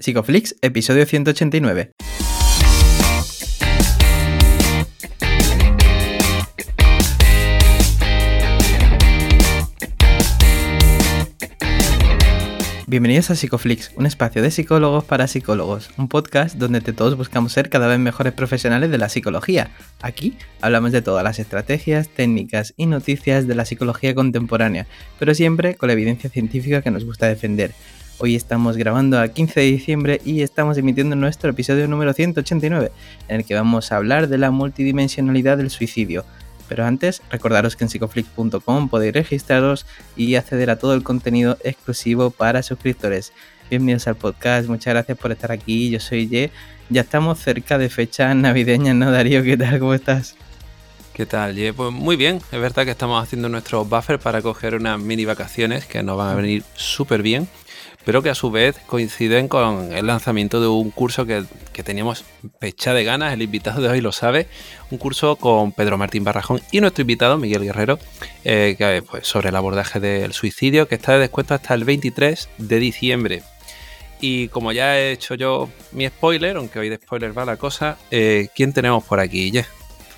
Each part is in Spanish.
Psicoflix, episodio 189. Bienvenidos a Psicoflix, un espacio de psicólogos para psicólogos, un podcast donde todos buscamos ser cada vez mejores profesionales de la psicología. Aquí hablamos de todas las estrategias, técnicas y noticias de la psicología contemporánea, pero siempre con la evidencia científica que nos gusta defender. Hoy estamos grabando a 15 de diciembre y estamos emitiendo nuestro episodio número 189, en el que vamos a hablar de la multidimensionalidad del suicidio pero antes, recordaros que en psicoflix.com podéis registraros y acceder a todo el contenido exclusivo para suscriptores. Bienvenidos al podcast, muchas gracias por estar aquí. Yo soy Ye. Ya estamos cerca de fechas navideñas, ¿no, Darío? ¿Qué tal? ¿Cómo estás? ¿Qué tal, Ye? Pues muy bien. Es verdad que estamos haciendo nuestro buffer para coger unas mini vacaciones que nos van a venir súper bien pero que a su vez coinciden con el lanzamiento de un curso que, teníamos pecha de ganas, el invitado de hoy lo sabe, un curso con Pedro Martín Barrajón y nuestro invitado Miguel Guerrero, eh, que, pues, sobre el abordaje del suicidio, que está de descuento hasta el 23 de diciembre. Y como ya he hecho yo mi spoiler, aunque hoy de spoiler va la cosa, eh, ¿quién tenemos por aquí?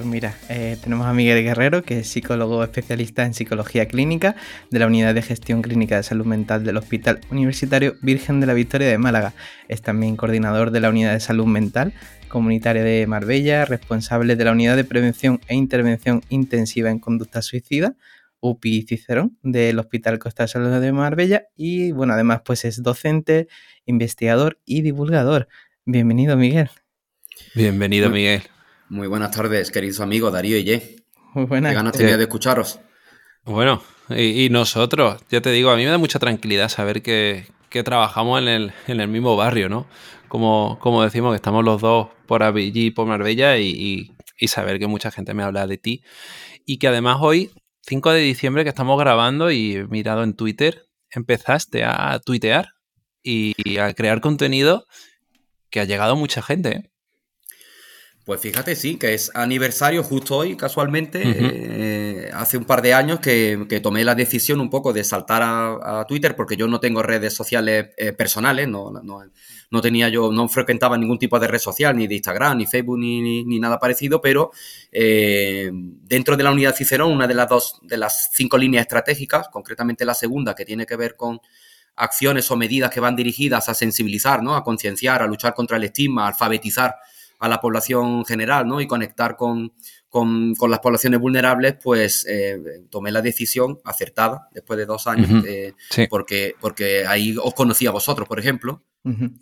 Pues mira, eh, tenemos a Miguel Guerrero, que es psicólogo especialista en psicología clínica de la Unidad de Gestión Clínica de Salud Mental del Hospital Universitario Virgen de la Victoria de Málaga. Es también coordinador de la Unidad de Salud Mental Comunitaria de Marbella, responsable de la Unidad de Prevención e Intervención Intensiva en Conducta Suicida, UPI Cicerón, del Hospital Costa Salud de Marbella y bueno, además pues es docente, investigador y divulgador. Bienvenido, Miguel. Bienvenido, Miguel. Muy buenas tardes, queridos amigos Darío y Ye. Muy buenas. Qué ganas tenía de escucharos. Bueno, y, nosotros, ya te digo, a mí me da mucha tranquilidad saber que, trabajamos en el, mismo barrio, ¿no? Como, como decimos, que estamos los dos por allí, por Marbella, y, saber que mucha gente me habla de ti. Y que además hoy, 5 de diciembre, que estamos grabando y he mirado en Twitter, empezaste a tuitear y, y a crear contenido que ha llegado mucha gente, ¿eh? Pues fíjate, sí, que es aniversario justo hoy, casualmente, eh, hace un par de años que, tomé la decisión un poco de saltar a, Twitter, porque yo no tengo redes sociales eh, personales, no, no, tenía yo, no frecuentaba ningún tipo de red social, ni de Instagram, ni Facebook, ni, ni, nada parecido, pero eh, dentro de la unidad Cicerón, una de las dos, de las cinco líneas estratégicas, concretamente la segunda, que tiene que ver con acciones o medidas que van dirigidas a sensibilizar, ¿no? a concienciar, a luchar contra el estigma, a alfabetizar a la población general ¿no? y conectar con, las poblaciones vulnerables, pues eh, tomé la decisión acertada después de dos años, eh, porque, porque ahí os conocí a vosotros, por ejemplo,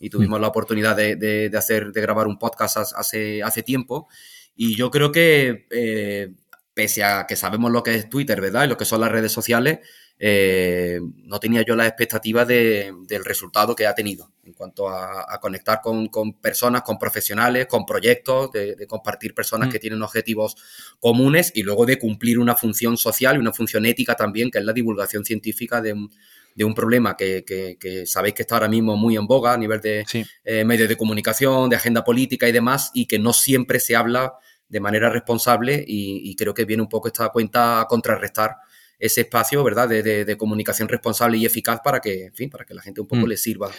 y tuvimos la oportunidad de, hacer, de grabar un podcast hace, hace tiempo. Y yo creo que, eh, pese a que sabemos lo que es Twitter, ¿verdad? Y lo que son las redes sociales, eh, no tenía yo la expectativa del resultado que ha tenido en cuanto a, conectar con, personas, con profesionales, con proyectos, de, compartir personas mm. que tienen objetivos comunes y luego de cumplir una función social y una función ética también, que es la divulgación científica de un, problema que, sabéis que está ahora mismo muy en boga a nivel de eh, medios de comunicación, de agenda política y demás, y que no siempre se habla de manera responsable y, y creo que viene un poco esta cuenta a contrarrestar ese espacio, ¿verdad?, de, comunicación responsable y eficaz para que, en fin, para que la gente un poco mm. le sirva.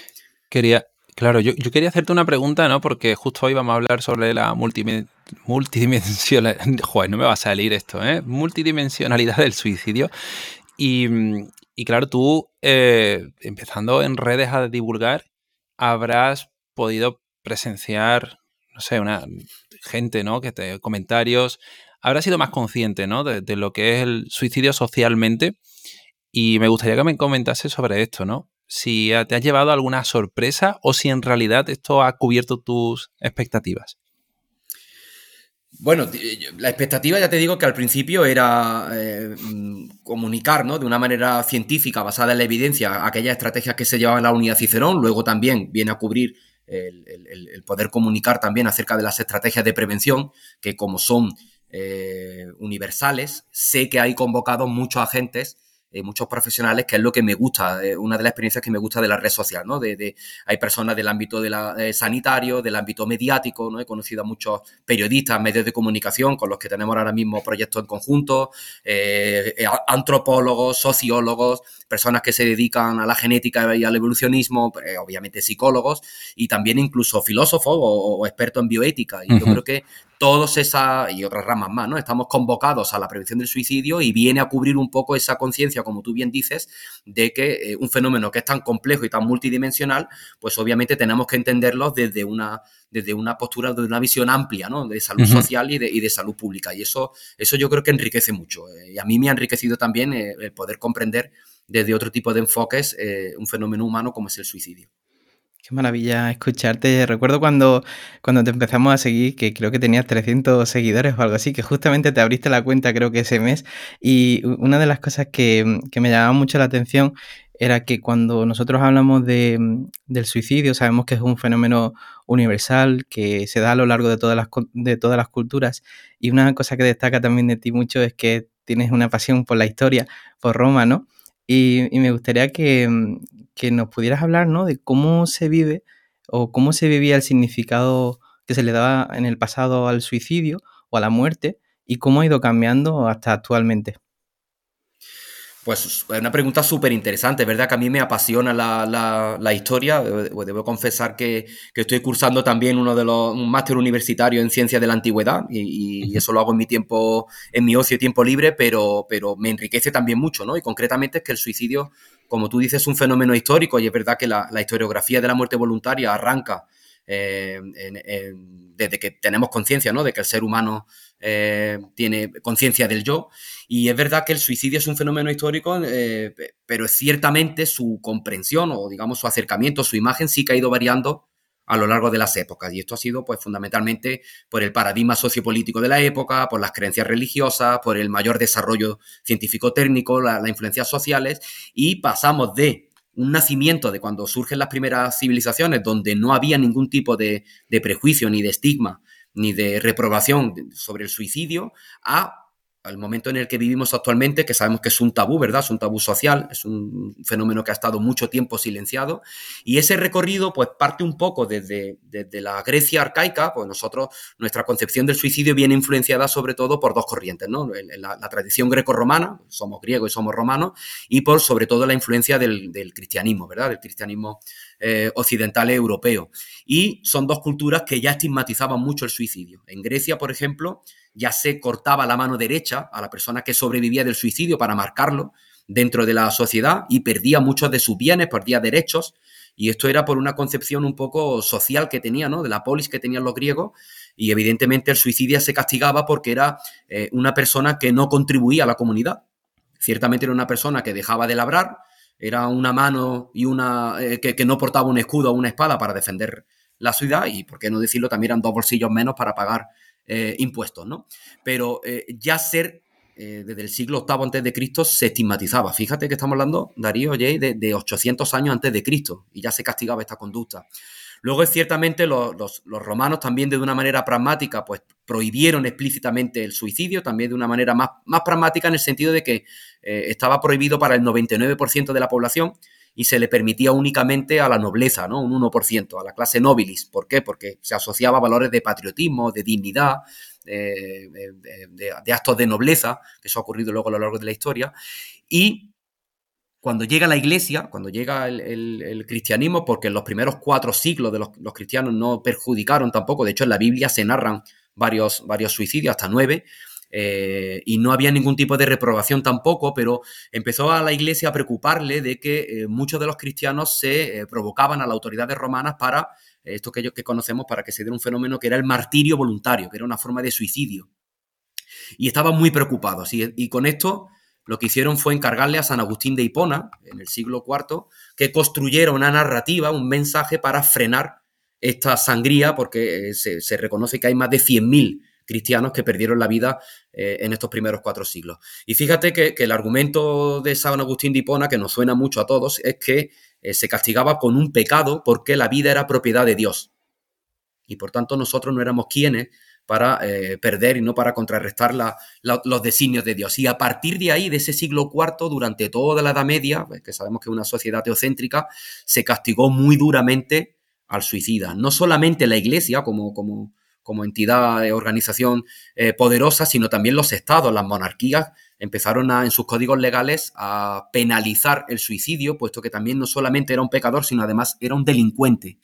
Quería, claro, yo, quería hacerte una pregunta, ¿no? Porque justo hoy vamos a hablar sobre la multidimensionalidad, joder, no me va a salir esto, ¿eh? Multidimensionalidad del suicidio. Y, claro, tú, eh, empezando en redes a divulgar, habrás podido presenciar, no sé, una gente, ¿no? Que te comentarios, habrá sido más consciente ¿no? de, lo que es el suicidio socialmente y me gustaría que me comentase sobre esto, ¿no? Si te has llevado alguna sorpresa o si en realidad esto ha cubierto tus expectativas. Bueno, la expectativa ya te digo que al principio era eh, mm, comunicar ¿no? de una manera científica, basada en la evidencia, aquellas estrategias que se llevaban la unidad Cicerón, luego también viene a cubrir el, poder comunicar también acerca de las estrategias de prevención, que como son eh, universales. Sé que hay convocados muchos agentes eh, muchos profesionales, que es lo que me gusta, eh, una de las experiencias que me gusta de la red social, ¿no? De, hay personas del ámbito de la, eh, sanitario, del ámbito mediático, ¿no? He conocido a muchos periodistas, medios de comunicación con los que tenemos ahora mismo proyectos en conjunto, antropólogos, sociólogos, personas que se dedican a la genética y al evolucionismo, obviamente psicólogos, y también incluso filósofos o, expertos en bioética. Y yo creo que todas esas y otras ramas más, ¿no? Estamos convocados a la prevención del suicidio y viene a cubrir un poco esa conciencia, como tú bien dices, de que eh, un fenómeno que es tan complejo y tan multidimensional, pues obviamente tenemos que entenderlo desde una, desde una postura, de una visión amplia, ¿no? De salud social y de, salud pública. Y eso, eso yo creo que enriquece mucho. Eh, y a mí me ha enriquecido también eh, el poder comprender desde otro tipo de enfoques un fenómeno humano como es el suicidio. Maravilla escucharte. Recuerdo cuando, cuando te empezamos a seguir, que creo que tenías 300 seguidores o algo así, que justamente te abriste la cuenta creo que ese mes. Y una de las cosas que, me llamaba mucho la atención era que cuando nosotros hablamos de, del suicidio, sabemos que es un fenómeno universal que se da a lo largo de todas las, de todas las culturas. Y una cosa que destaca también de ti mucho es que tienes una pasión por la historia, por Roma, ¿no? Y me gustaría que, que nos pudieras hablar, ¿no? De cómo se vive o cómo se vivía el significado que se le daba en el pasado al suicidio o a la muerte y cómo ha ido cambiando hasta actualmente. Pues es una pregunta súper interesante, ¿verdad? Que a mí me apasiona la, historia. Pues debo confesar que, estoy cursando también uno de los, un máster universitario en ciencias de la antigüedad y, eso lo hago en mi tiempo, en mi ocio y tiempo libre, pero, pero me enriquece también mucho, ¿no? Y concretamente es que el suicidio como tú dices, es un fenómeno histórico y es verdad que la, historiografía de la muerte voluntaria arranca eh, desde que tenemos conciencia ¿no? de que el ser humano eh, tiene conciencia del yo. Y es verdad que el suicidio es un fenómeno histórico, eh, pero ciertamente su comprensión o digamos su acercamiento, su imagen sí que ha ido variando a lo largo de las épocas. Y esto ha sido, pues, fundamentalmente por el paradigma sociopolítico de la época, por las creencias religiosas, por el mayor desarrollo científico-técnico, las influencias sociales, y pasamos de un nacimiento de cuando surgen las primeras civilizaciones, donde no había ningún tipo de, de prejuicio, ni de estigma, ni de reprobación sobre el suicidio, a al momento en el que vivimos actualmente, que sabemos que es un tabú, ¿verdad? Es un tabú social, es un fenómeno que ha estado mucho tiempo silenciado. Y ese recorrido, pues, parte un poco desde, la Grecia arcaica, pues nosotros, nuestra concepción del suicidio viene influenciada sobre todo por dos corrientes, ¿no? La, tradición greco-romana, somos griegos y somos romanos, y por sobre todo la influencia del, cristianismo, ¿verdad? Del cristianismo eh, occidental europeo. Y son dos culturas que ya estigmatizaban mucho el suicidio. En Grecia, por ejemplo, ya se cortaba la mano derecha a la persona que sobrevivía del suicidio para marcarlo dentro de la sociedad y perdía muchos de sus bienes, perdía derechos. Y esto era por una concepción un poco social que tenía, ¿no? De la polis que tenían los griegos. Y evidentemente el suicidio se castigaba porque era eh, una persona que no contribuía a la comunidad. Ciertamente era una persona que dejaba de labrar, era una mano y una eh, que, no portaba un escudo o una espada para defender la ciudad y, por qué no decirlo, también eran dos bolsillos menos para pagar eh, impuestos, ¿no? Pero eh, ya ser desde el siglo VIII antes de Cristo se estigmatizaba. Fíjate que estamos hablando, Darío, Jay, de, 800 años antes de Cristo y ya se castigaba esta conducta. Luego, ciertamente, los, romanos también de una manera pragmática, pues prohibieron explícitamente el suicidio, también de una manera más, más pragmática en el sentido de que estaba prohibido para el 99% de la población y se le permitía únicamente a la nobleza, ¿no? Un 1%, a la clase nobilis. ¿Por qué? Porque se asociaba a valores de patriotismo, de dignidad, de, actos de nobleza, que eso ha ocurrido luego a lo largo de la historia. Y cuando llega la iglesia, cuando llega el, cristianismo, porque en los primeros cuatro siglos de los, cristianos no perjudicaron tampoco, de hecho en la Biblia se narran varios, varios suicidios, hasta nueve, eh, y no había ningún tipo de reprobación tampoco, pero empezó a la iglesia a preocuparle de que eh, muchos de los cristianos se eh, provocaban a las autoridades romanas para, esto que, que conocemos, para que se diera un fenómeno que era el martirio voluntario, que era una forma de suicidio. Y estaban muy preocupados. Y, y con esto lo que hicieron fue encargarle a San Agustín de Hipona, en el siglo IV, que construyera una narrativa, un mensaje para frenar esta sangría, porque se, se reconoce que hay más de 100.000 cristianos que perdieron la vida eh, en estos primeros cuatro siglos. Y fíjate que, el argumento de San Agustín de Hipona, que nos suena mucho a todos, es que eh, se castigaba con un pecado porque la vida era propiedad de Dios. Y por tanto nosotros no éramos quienes para eh, perder y no para contrarrestar los designios de Dios. Y a partir de ahí, de ese siglo IV, durante toda la Edad Media, pues, que sabemos que es una sociedad teocéntrica, se castigó muy duramente al suicida. No solamente la Iglesia como, entidad, de organización eh, poderosa, sino también los estados, las monarquías, empezaron a, en sus códigos legales a penalizar el suicidio, puesto que también no solamente era un pecador, sino además era un delincuente.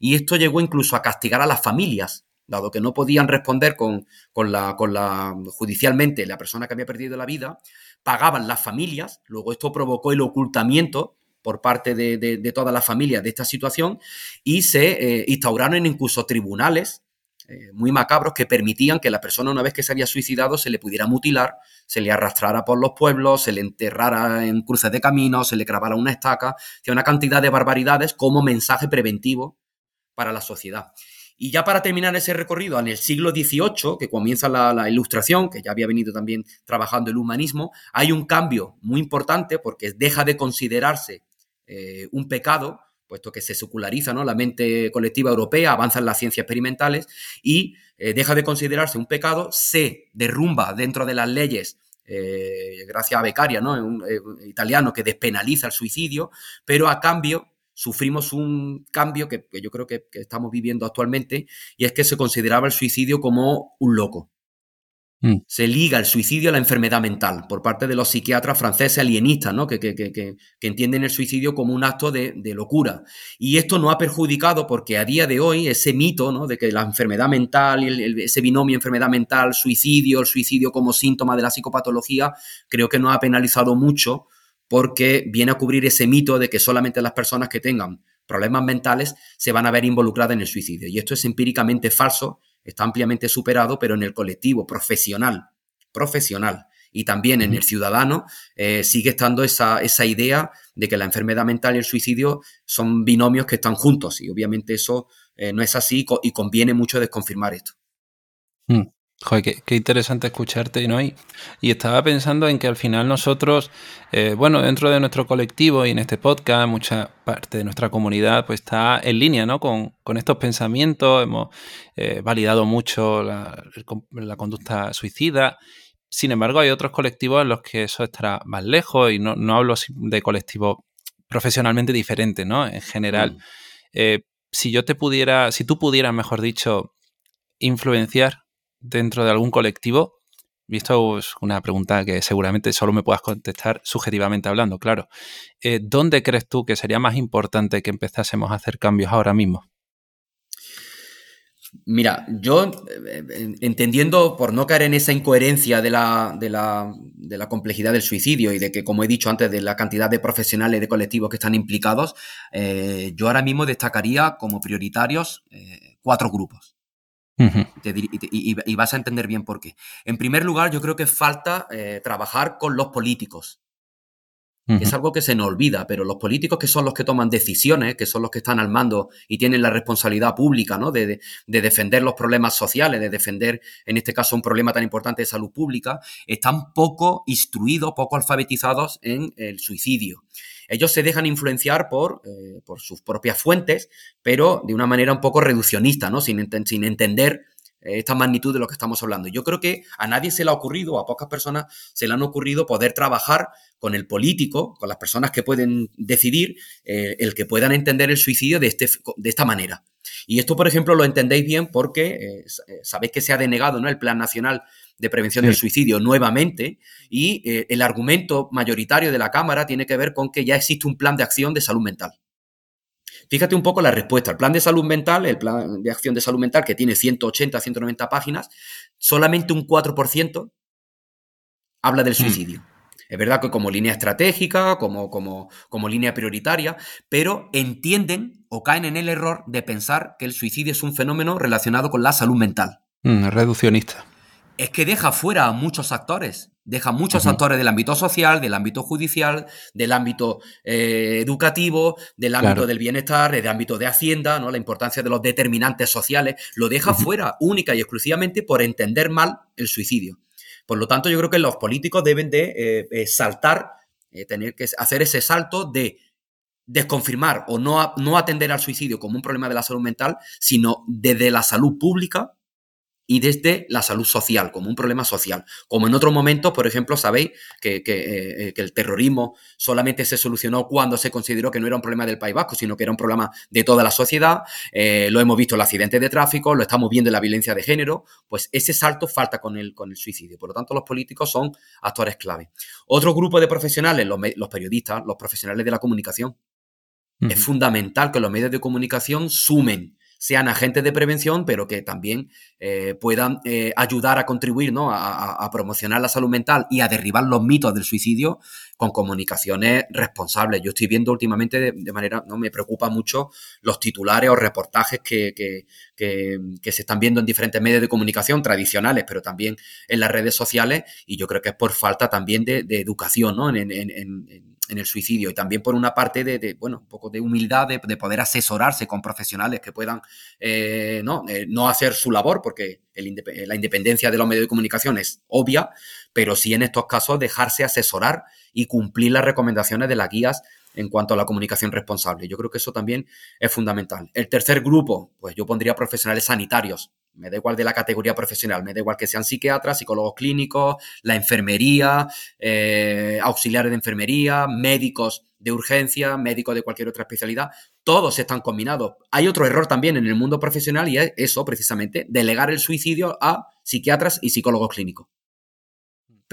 Y esto llegó incluso a castigar a las familias, dado que no podían responder con, la, con la judicialmente la persona que había perdido la vida, pagaban las familias, luego esto provocó el ocultamiento por parte de, de, todas las familias de esta situación y se eh, instauraron incluso tribunales eh, muy macabros que permitían que la persona una vez que se había suicidado se le pudiera mutilar, se le arrastrara por los pueblos, se le enterrara en cruces de caminos, se le clavara una estaca, que una cantidad de barbaridades como mensaje preventivo para la sociedad. Y ya para terminar ese recorrido, en el siglo XVIII, que comienza la, ilustración, que ya había venido también trabajando el humanismo, hay un cambio muy importante porque deja de considerarse eh, un pecado, puesto que se seculariza ¿no? la mente colectiva europea, avanzan las ciencias experimentales y eh, deja de considerarse un pecado, se derrumba dentro de las leyes eh, gracias a Beccaria, ¿no? un, italiano que despenaliza el suicidio, pero a cambio sufrimos un cambio que, yo creo que, estamos viviendo actualmente y es que se consideraba el suicidio como un loco. Mm. Se liga el suicidio a la enfermedad mental por parte de los psiquiatras franceses alienistas, ¿no? que, que, entienden el suicidio como un acto de, locura. Y esto no ha perjudicado porque a día de hoy ese mito ¿no? de que la enfermedad mental, y ese binomio enfermedad mental, suicidio, el suicidio como síntoma de la psicopatología, creo que no ha penalizado mucho porque viene a cubrir ese mito de que solamente las personas que tengan problemas mentales se van a ver involucradas en el suicidio. Y esto es empíricamente falso, está ampliamente superado, pero en el colectivo profesional, profesional y también en el ciudadano eh, sigue estando esa, esa, idea de que la enfermedad mental y el suicidio son binomios que están juntos. Y obviamente eso eh, no es así y conviene mucho desconfirmar esto. Mm. Joder, qué, interesante escucharte, ¿no? Y, y, estaba pensando en que al final nosotros, eh, bueno, dentro de nuestro colectivo y en este podcast, mucha parte de nuestra comunidad pues está en línea, ¿no? Con, estos pensamientos, hemos eh, validado mucho la, conducta suicida. Sin embargo, hay otros colectivos en los que eso estará más lejos y no, no hablo de colectivos profesionalmente diferentes, ¿no? En general. Mm. Eh, si yo te pudiera, si tú pudieras, mejor dicho, influenciar dentro de algún colectivo? Visto es una pregunta que seguramente solo me puedas contestar subjetivamente hablando, claro. Eh, ¿Dónde crees tú que sería más importante que empezásemos a hacer cambios ahora mismo? Mira, yo eh, entendiendo, por no caer en esa incoherencia de la, de, la, complejidad del suicidio y de que, como he dicho antes, de la cantidad de profesionales de colectivos que están implicados, eh, yo ahora mismo destacaría como prioritarios cuatro grupos y, vas a entender bien por qué. En primer lugar, yo creo que falta eh, trabajar con los políticos. Es algo que se nos olvida, pero los políticos que son los que toman decisiones, que son los que están al mando y tienen la responsabilidad pública ¿no? de, de, defender los problemas sociales, de defender, en este caso, un problema tan importante de salud pública, están poco instruidos, poco alfabetizados en el suicidio. Ellos se dejan influenciar por, eh, por sus propias fuentes, pero de una manera un poco reduccionista, ¿no? sin, sin entender eh, esta magnitud de lo que estamos hablando. Yo creo que a nadie se le ha ocurrido, a pocas personas se le han ocurrido poder trabajar con el político, con las personas que pueden decidir, eh, el que puedan entender el suicidio de, este, de esta manera. Y esto, por ejemplo, lo entendéis bien porque sabéis que se ha denegado ¿no? el Plan Nacional de Prevención del Suicidio nuevamente y eh, el argumento mayoritario de la Cámara tiene que ver con que ya existe un plan de acción de salud mental. Fíjate un poco la respuesta. El plan de salud mental, el plan de acción de salud mental que tiene 180, 190 páginas, solamente un 4% habla del mm. suicidio. Es verdad que como línea estratégica, como, como, como, línea prioritaria, pero entienden o caen en el error de pensar que el suicidio es un fenómeno relacionado con la salud mental. Mm, reduccionista es que deja fuera a muchos actores. Deja muchos actores del ámbito social, del ámbito judicial, del ámbito eh, educativo, del ámbito del bienestar, del ámbito de Hacienda, ¿no? La importancia de los determinantes sociales. Lo deja fuera única y exclusivamente por entender mal el suicidio. Por lo tanto, yo creo que los políticos deben de eh, eh, saltar, tener que hacer ese salto de desconfirmar o no, no atender al suicidio como un problema de la salud mental, sino desde la salud pública y desde la salud social, como un problema social. Como en otros momentos, por ejemplo, sabéis que, eh, el terrorismo solamente se solucionó cuando se consideró que no era un problema del País Vasco, sino que era un problema de toda la sociedad. Eh, lo hemos visto en los accidentes de tráfico, lo estamos viendo en la violencia de género. Pues ese salto falta con el, con el suicidio. Por lo tanto, los políticos son actores clave. Otro grupo de profesionales, los, periodistas, los profesionales de la comunicación. Es fundamental que los medios de comunicación sumen sean agentes de prevención, pero que también eh, puedan eh, ayudar a contribuir ¿no? A, promocionar la salud mental y a derribar los mitos del suicidio con comunicaciones responsables. Yo estoy viendo últimamente de, manera, no me preocupa mucho los titulares o reportajes que, que, se están viendo en diferentes medios de comunicación tradicionales, pero también en las redes sociales, y yo creo que es por falta también de, educación ¿no? en, en, en en el suicidio y también por una parte de, bueno, un poco de humildad de, poder asesorarse con profesionales que puedan eh, ¿no? Eh, no hacer su labor, porque la independencia de los medios de comunicación es obvia, pero sí en estos casos dejarse asesorar y cumplir las recomendaciones de las guías en cuanto a la comunicación responsable. Yo creo que eso también es fundamental. El tercer grupo, pues yo pondría profesionales sanitarios, me da igual de la categoría profesional, me da igual que sean psiquiatras, psicólogos clínicos, la enfermería, eh, auxiliares de enfermería, médicos de urgencia, médicos de cualquier otra especialidad, todos están combinados. Hay otro error también en el mundo profesional y es eso, precisamente, delegar el suicidio a psiquiatras y psicólogos clínicos.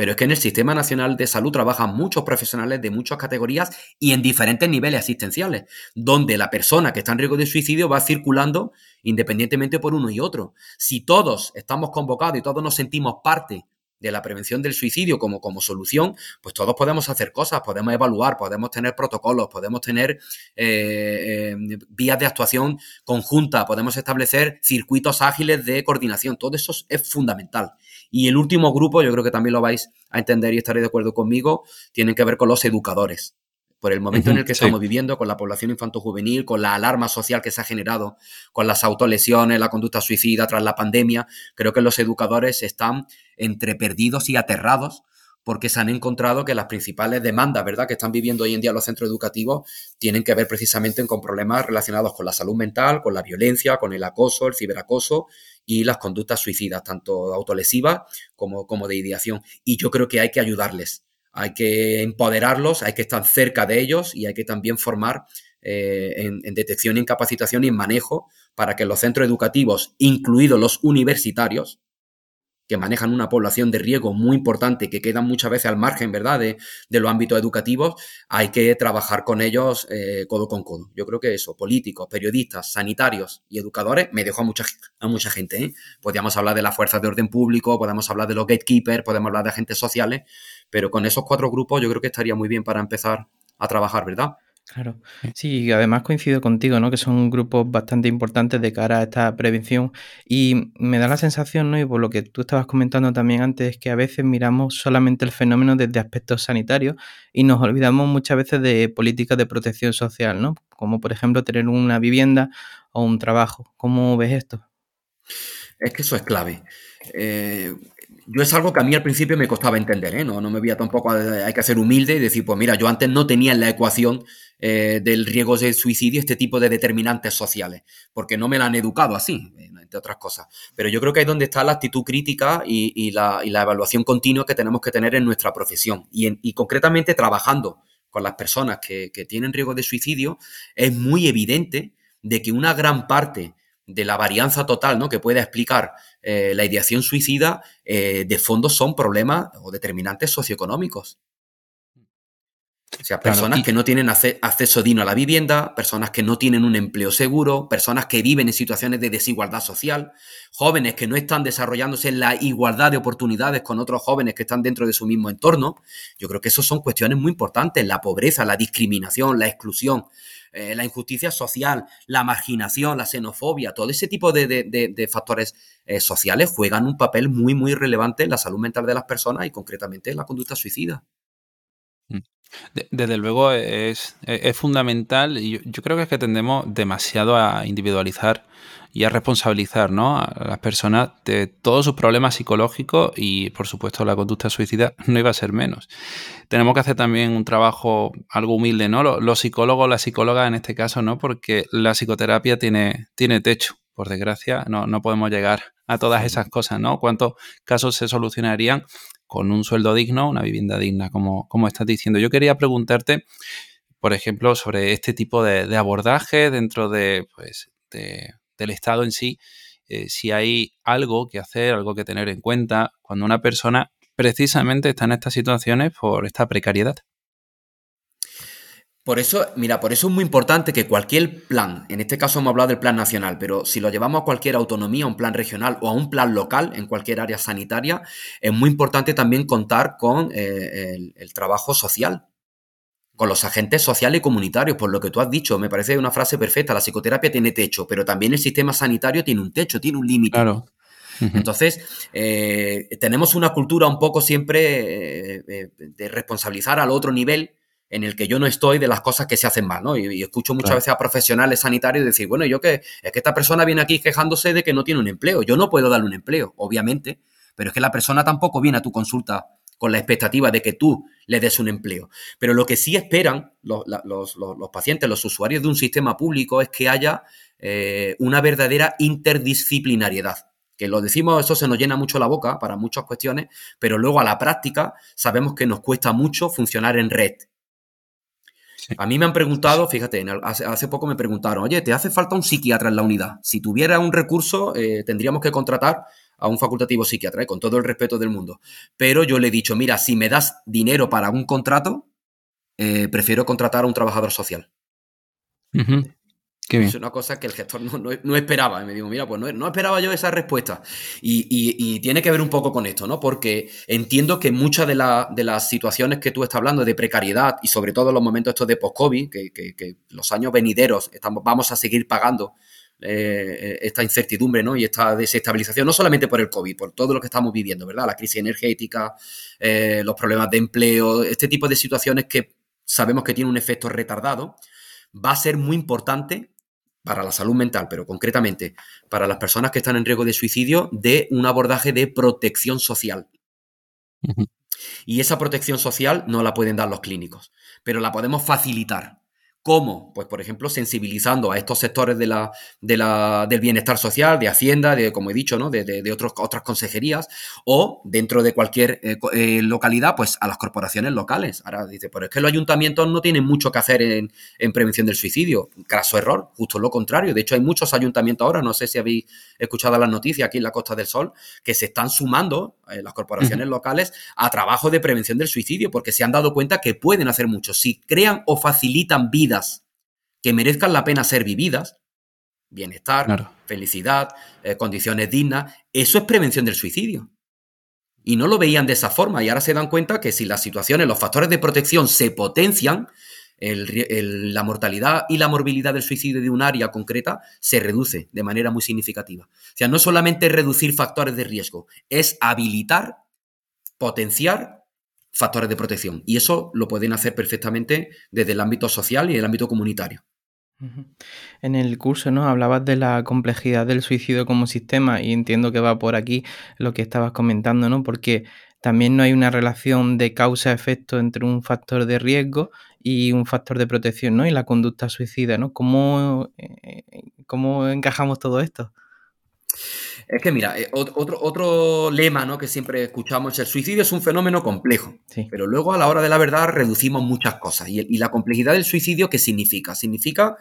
Pero es que en el Sistema Nacional de Salud trabajan muchos profesionales de muchas categorías y en diferentes niveles asistenciales, donde la persona que está en riesgo de suicidio va circulando independientemente por uno y otro. Si todos estamos convocados y todos nos sentimos parte de la prevención del suicidio como, como solución, pues todos podemos hacer cosas, podemos evaluar, podemos tener protocolos, podemos tener eh, eh, vías de actuación conjunta, podemos establecer circuitos ágiles de coordinación. Todo eso es fundamental. Y el último grupo, yo creo que también lo vais a entender y estaréis de acuerdo conmigo, tienen que ver con los educadores por el momento en el que estamos viviendo, con la población infanto-juvenil, con la alarma social que se ha generado, con las autolesiones, la conducta suicida tras la pandemia, creo que los educadores están entre perdidos y aterrados porque se han encontrado que las principales demandas, ¿verdad?, que están viviendo hoy en día los centros educativos tienen que ver precisamente con problemas relacionados con la salud mental, con la violencia, con el acoso, el ciberacoso y las conductas suicidas, tanto autolesivas como, como de ideación. Y yo creo que hay que ayudarles hay que empoderarlos, hay que estar cerca de ellos y hay que también formar eh, en, detección, en capacitación y en manejo para que los centros educativos, incluidos los universitarios, que manejan una población de riesgo muy importante, que quedan muchas veces al margen, ¿verdad?, de, los ámbitos educativos, hay que trabajar con ellos eh, codo con codo. Yo creo que eso, políticos, periodistas, sanitarios y educadores, me dejó a mucha, a mucha gente. ¿eh? Podríamos hablar de las fuerzas de orden público, podemos hablar de los gatekeepers, podemos hablar de agentes sociales, pero con esos cuatro grupos yo creo que estaría muy bien para empezar a trabajar, ¿verdad? Claro, sí, además coincido contigo, ¿no? Que son grupos bastante importantes de cara a esta prevención y me da la sensación, ¿no? Y por lo que tú estabas comentando también antes, que a veces miramos solamente el fenómeno desde aspectos sanitarios y nos olvidamos muchas veces de políticas de protección social, ¿no? Como por ejemplo tener una vivienda o un trabajo. ¿Cómo ves esto? Es que eso es clave. Eh, yo es algo que a mí al principio me costaba entender, ¿eh? no, no me veía tampoco, hay que ser humilde y decir, pues mira, yo antes no tenía en la ecuación eh, del riesgo de suicidio este tipo de determinantes sociales, porque no me la han educado así, entre otras cosas. Pero yo creo que es donde está la actitud crítica y, la, evaluación continua que tenemos que tener en nuestra profesión y, concretamente trabajando con las personas que tienen riesgo de suicidio, es muy evidente de que una gran parte de la varianza total ¿no? que puede explicar eh, la ideación suicida, eh, de fondo son problemas o determinantes socioeconómicos. O sea, personas que no tienen acceso digno a la vivienda, personas que no tienen un empleo seguro, personas que viven en situaciones de desigualdad social, jóvenes que no están desarrollándose en la igualdad de oportunidades con otros jóvenes que están dentro de su mismo entorno. Yo creo que eso son cuestiones muy importantes, la pobreza, la discriminación, la exclusión. Eh, la injusticia social, la marginación, la xenofobia, todo ese tipo de, factores eh, sociales juegan un papel muy, muy relevante en la salud mental de las personas y concretamente en la conducta suicida. Desde luego es, fundamental y yo, creo que es que tendemos demasiado a individualizar y a responsabilizar ¿no? a las personas de todos sus problemas psicológicos y por supuesto la conducta suicida no iba a ser menos. Tenemos que hacer también un trabajo algo humilde, ¿no? Los, psicólogos, las psicólogas en este caso, ¿no? Porque la psicoterapia tiene, tiene techo por desgracia, no, no podemos llegar a todas esas cosas, ¿no? ¿Cuántos casos se solucionarían con un sueldo digno, una vivienda digna, como, como estás diciendo? Yo quería preguntarte, por ejemplo, sobre este tipo de, abordaje dentro de, pues, del Estado en sí, eh, si hay algo que hacer, algo que tener en cuenta cuando una persona precisamente está en estas situaciones por esta precariedad. Por eso, mira, por eso es muy importante que cualquier plan, en este caso hemos hablado del plan nacional, pero si lo llevamos a cualquier autonomía, a un plan regional o a un plan local en cualquier área sanitaria, es muy importante también contar con eh, el, trabajo social, con los agentes sociales y comunitarios, por lo que tú has dicho, me parece una frase perfecta, la psicoterapia tiene techo, pero también el sistema sanitario tiene un techo, tiene un límite. Claro. Entonces, eh, tenemos una cultura un poco siempre eh, de responsabilizar al otro nivel en el que yo no estoy de las cosas que se hacen mal, ¿no? Y, escucho muchas veces a profesionales sanitarios decir, bueno, yo que es que esta persona viene aquí quejándose de que no tiene un empleo. Yo no puedo darle un empleo, obviamente, pero es que la persona tampoco viene a tu consulta con la expectativa de que tú le des un empleo. Pero lo que sí esperan los, pacientes, los usuarios de un sistema público es que haya eh, una verdadera interdisciplinariedad que lo decimos, eso se nos llena mucho la boca para muchas cuestiones, pero luego a la práctica sabemos que nos cuesta mucho funcionar en red. A mí me han preguntado, fíjate, hace, poco me preguntaron, oye, ¿te hace falta un psiquiatra en la unidad? Si tuviera un recurso, eh, tendríamos que contratar a un facultativo psiquiatra, eh, con todo el respeto del mundo. Pero yo le he dicho, mira, si me das dinero para un contrato, eh, prefiero contratar a un trabajador social. Es una cosa que el gestor no, esperaba. Y me digo, mira, pues no, esperaba yo esa respuesta. Y, tiene que ver un poco con esto, ¿no? Porque entiendo que muchas de, las situaciones que tú estás hablando de precariedad y sobre todo los momentos estos de post-COVID, que, los años venideros estamos, vamos a seguir pagando eh, esta incertidumbre ¿no? y esta desestabilización, no solamente por el COVID, por todo lo que estamos viviendo, ¿verdad? La crisis energética, eh, los problemas de empleo, este tipo de situaciones que sabemos que tienen un efecto retardado, va a ser muy importante para la salud mental, pero concretamente para las personas que están en riesgo de suicidio, de un abordaje de protección social. Y esa protección social no la pueden dar los clínicos, pero la podemos facilitar. ¿Cómo? Pues, por ejemplo, sensibilizando a estos sectores de la, del bienestar social, de Hacienda, de, como he dicho, ¿no? de, otras consejerías, o dentro de cualquier eh, eh, localidad, pues a las corporaciones locales. Ahora dice, pero es que los ayuntamientos no tienen mucho que hacer en, prevención del suicidio. Caso error, justo lo contrario. De hecho, hay muchos ayuntamientos ahora, no sé si habéis escuchado las noticias aquí en la Costa del Sol, que se están sumando, eh, las corporaciones locales, a trabajo de prevención del suicidio, porque se han dado cuenta que pueden hacer mucho. Si crean o facilitan vida que merezcan la pena ser vividas, bienestar, felicidad, eh, condiciones dignas, eso es prevención del suicidio. Y no lo veían de esa forma y ahora se dan cuenta que si las situaciones, los factores de protección se potencian, la mortalidad y la morbilidad del suicidio de un área concreta se reduce de manera muy significativa. O sea, no solamente reducir factores de riesgo, es habilitar, potenciar factores de protección. Y eso lo pueden hacer perfectamente desde el ámbito social y el ámbito comunitario. En el curso, ¿no? Hablabas de la complejidad del suicidio como sistema y entiendo que va por aquí lo que estabas comentando, ¿no? Porque también no hay una relación de causa-efecto entre un factor de riesgo y un factor de protección, ¿no? Y la conducta suicida, ¿no? ¿Cómo, eh, cómo encajamos todo esto? Es que mira, eh, otro, otro lema ¿no? que siempre escuchamos es el suicidio es un fenómeno complejo, pero luego a la hora de la verdad reducimos muchas cosas. Y, y, la complejidad del suicidio, ¿qué significa? Significa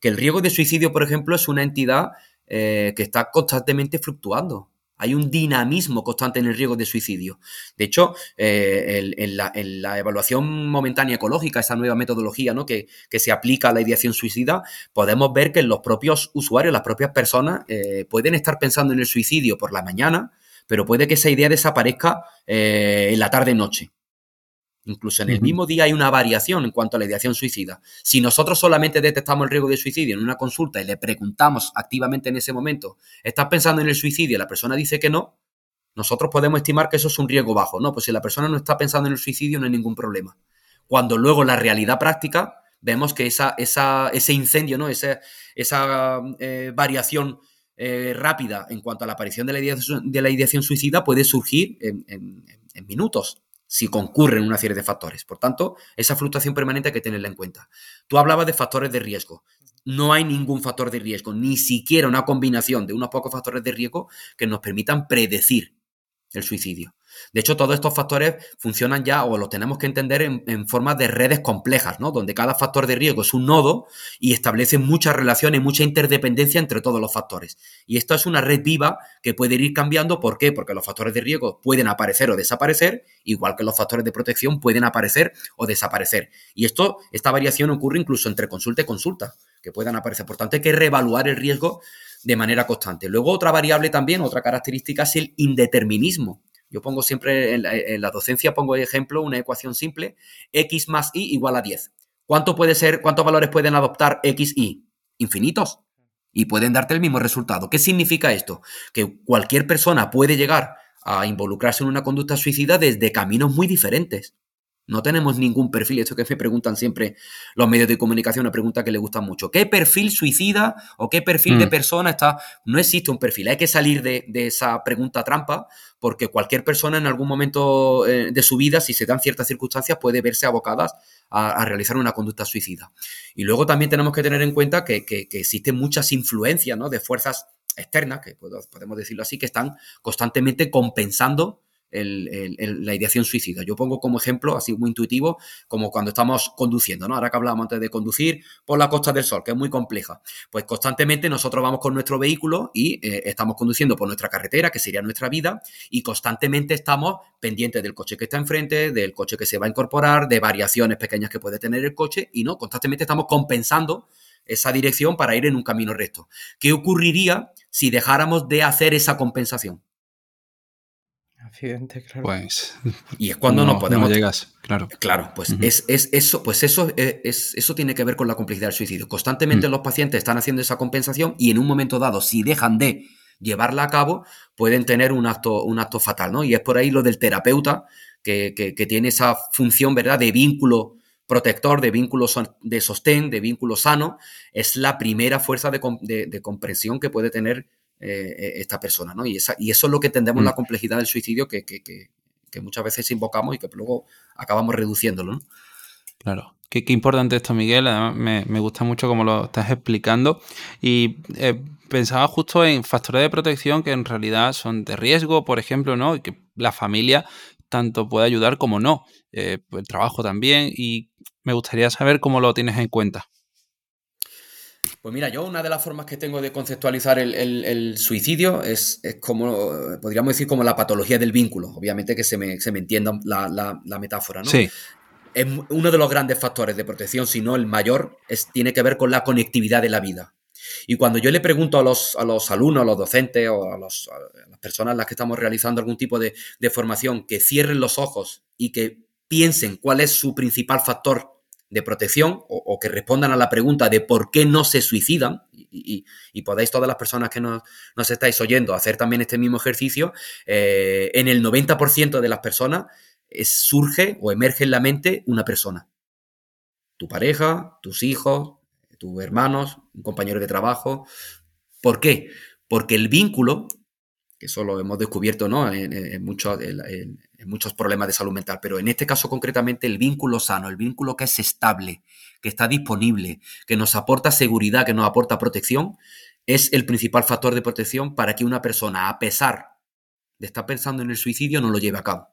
que el riesgo de suicidio, por ejemplo, es una entidad eh, que está constantemente fluctuando. Hay un dinamismo constante en el riesgo de suicidio. De hecho, eh, en, la, evaluación momentánea ecológica, esa nueva metodología ¿no? que, se aplica a la ideación suicida, podemos ver que los propios usuarios, las propias personas, eh, pueden estar pensando en el suicidio por la mañana, pero puede que esa idea desaparezca eh, en la tarde-noche. Incluso en el mismo día hay una variación en cuanto a la ideación suicida. Si nosotros solamente detectamos el riesgo de suicidio en una consulta y le preguntamos activamente en ese momento, ¿estás pensando en el suicidio? Y la persona dice que no, nosotros podemos estimar que eso es un riesgo bajo. No, pues si la persona no está pensando en el suicidio, no hay ningún problema. Cuando luego la realidad práctica vemos que esa, ese incendio, ¿no? esa, esa eh, variación eh, rápida en cuanto a la aparición de la ideación, de la ideación suicida puede surgir en minutos si concurren una serie de factores. Por tanto, esa fluctuación permanente hay que tenerla en cuenta. Tú hablabas de factores de riesgo. no hay ningún factor de riesgo, ni siquiera una combinación de unos pocos factores de riesgo que nos permitan predecir el suicidio. De hecho, todos estos factores funcionan ya o los tenemos que entender en, forma de redes complejas, ¿no? Donde cada factor de riesgo es un nodo y establece muchas relaciones, mucha interdependencia entre todos los factores. Y esto es una red viva que puede ir cambiando. ¿Por qué? Porque los factores de riesgo pueden aparecer o desaparecer, igual que los factores de protección pueden aparecer o desaparecer. Y esto, esta variación ocurre incluso entre consulta y consulta, que puedan aparecer. Por tanto, hay que reevaluar el riesgo de manera constante. Luego, otra variable también, otra característica es el indeterminismo. Yo pongo siempre en la, docencia, pongo de ejemplo una ecuación simple, x más y igual a 10. ¿Cuánto puede ser, cuántos valores pueden adoptar x y? Infinitos. Y pueden darte el mismo resultado. ¿Qué significa esto? Que cualquier persona puede llegar a involucrarse en una conducta suicida desde caminos muy diferentes. No tenemos ningún perfil, esto que me preguntan siempre los medios de comunicación, una pregunta que le gusta mucho. ¿Qué perfil suicida o qué perfil de mm. persona está? No existe un perfil, hay que salir de, esa pregunta trampa porque cualquier persona en algún momento eh, de su vida, si se dan ciertas circunstancias, puede verse abocada a, realizar una conducta suicida. Y luego también tenemos que tener en cuenta que, existen muchas influencias ¿no? de fuerzas externas, que podemos decirlo así, que están constantemente compensando la ideación suicida. Yo pongo como ejemplo, así muy intuitivo, como cuando estamos conduciendo, ¿no? Ahora que hablábamos antes de conducir por la Costa del Sol, que es muy compleja. Pues constantemente nosotros vamos con nuestro vehículo y eh, estamos conduciendo por nuestra carretera, que sería nuestra vida, y constantemente estamos pendientes del coche que está enfrente, del coche que se va a incorporar, de variaciones pequeñas que puede tener el coche, y no, constantemente estamos compensando esa dirección para ir en un camino recto. ¿Qué ocurriría si dejáramos de hacer esa compensación? Accidente, claro. Pues. Y es cuando no, podemos. llegas, claro. Claro, pues es, eso, pues eso, eh, es, eso tiene que ver con la complejidad del suicidio. Constantemente mm. los pacientes están haciendo esa compensación y en un momento dado, si dejan de llevarla a cabo, pueden tener un acto, un acto fatal, ¿no? Y es por ahí lo del terapeuta, que, tiene esa función, ¿verdad?, de vínculo protector, de vínculo de sostén, de vínculo sano, es la primera fuerza de, de comprensión que puede tener eh, esta persona, ¿no? Y, esa, y eso es lo que entendemos la mm. complejidad del suicidio que, muchas veces invocamos y que luego acabamos reduciéndolo, ¿no? Claro. Qué, importante esto, Miguel. Además, me, gusta mucho cómo lo estás explicando. Y eh, pensaba justo en factores de protección que en realidad son de riesgo, por ejemplo, ¿no? Y que la familia tanto puede ayudar como no. Eh, el trabajo también. Y me gustaría saber cómo lo tienes en cuenta. Pues mira, yo una de las formas que tengo de conceptualizar el, suicidio es, como, podríamos decir, como la patología del vínculo. Obviamente que se me, entienda la, metáfora, ¿no? Sí. Es uno de los grandes factores de protección, si no el mayor, es, tiene que ver con la conectividad de la vida. Y cuando yo le pregunto a los, a los alumnos, a los docentes o a, las personas a las que estamos realizando algún tipo de, de formación que cierren los ojos y que piensen cuál es su principal factor de protección o, que respondan a la pregunta de por qué no se suicidan, y, podéis todas las personas que nos, estáis oyendo hacer también este mismo ejercicio, eh, en el 90% de las personas surge o emerge en la mente una persona. Tu pareja, tus hijos, tus hermanos, un compañero de trabajo. ¿Por qué? Porque el vínculo, que eso lo hemos descubierto ¿no? en, muchos, en muchos problemas de salud mental, pero en este caso concretamente el vínculo sano, el vínculo que es estable, que está disponible, que nos aporta seguridad, que nos aporta protección, es el principal factor de protección para que una persona, a pesar de estar pensando en el suicidio, no lo lleve a cabo.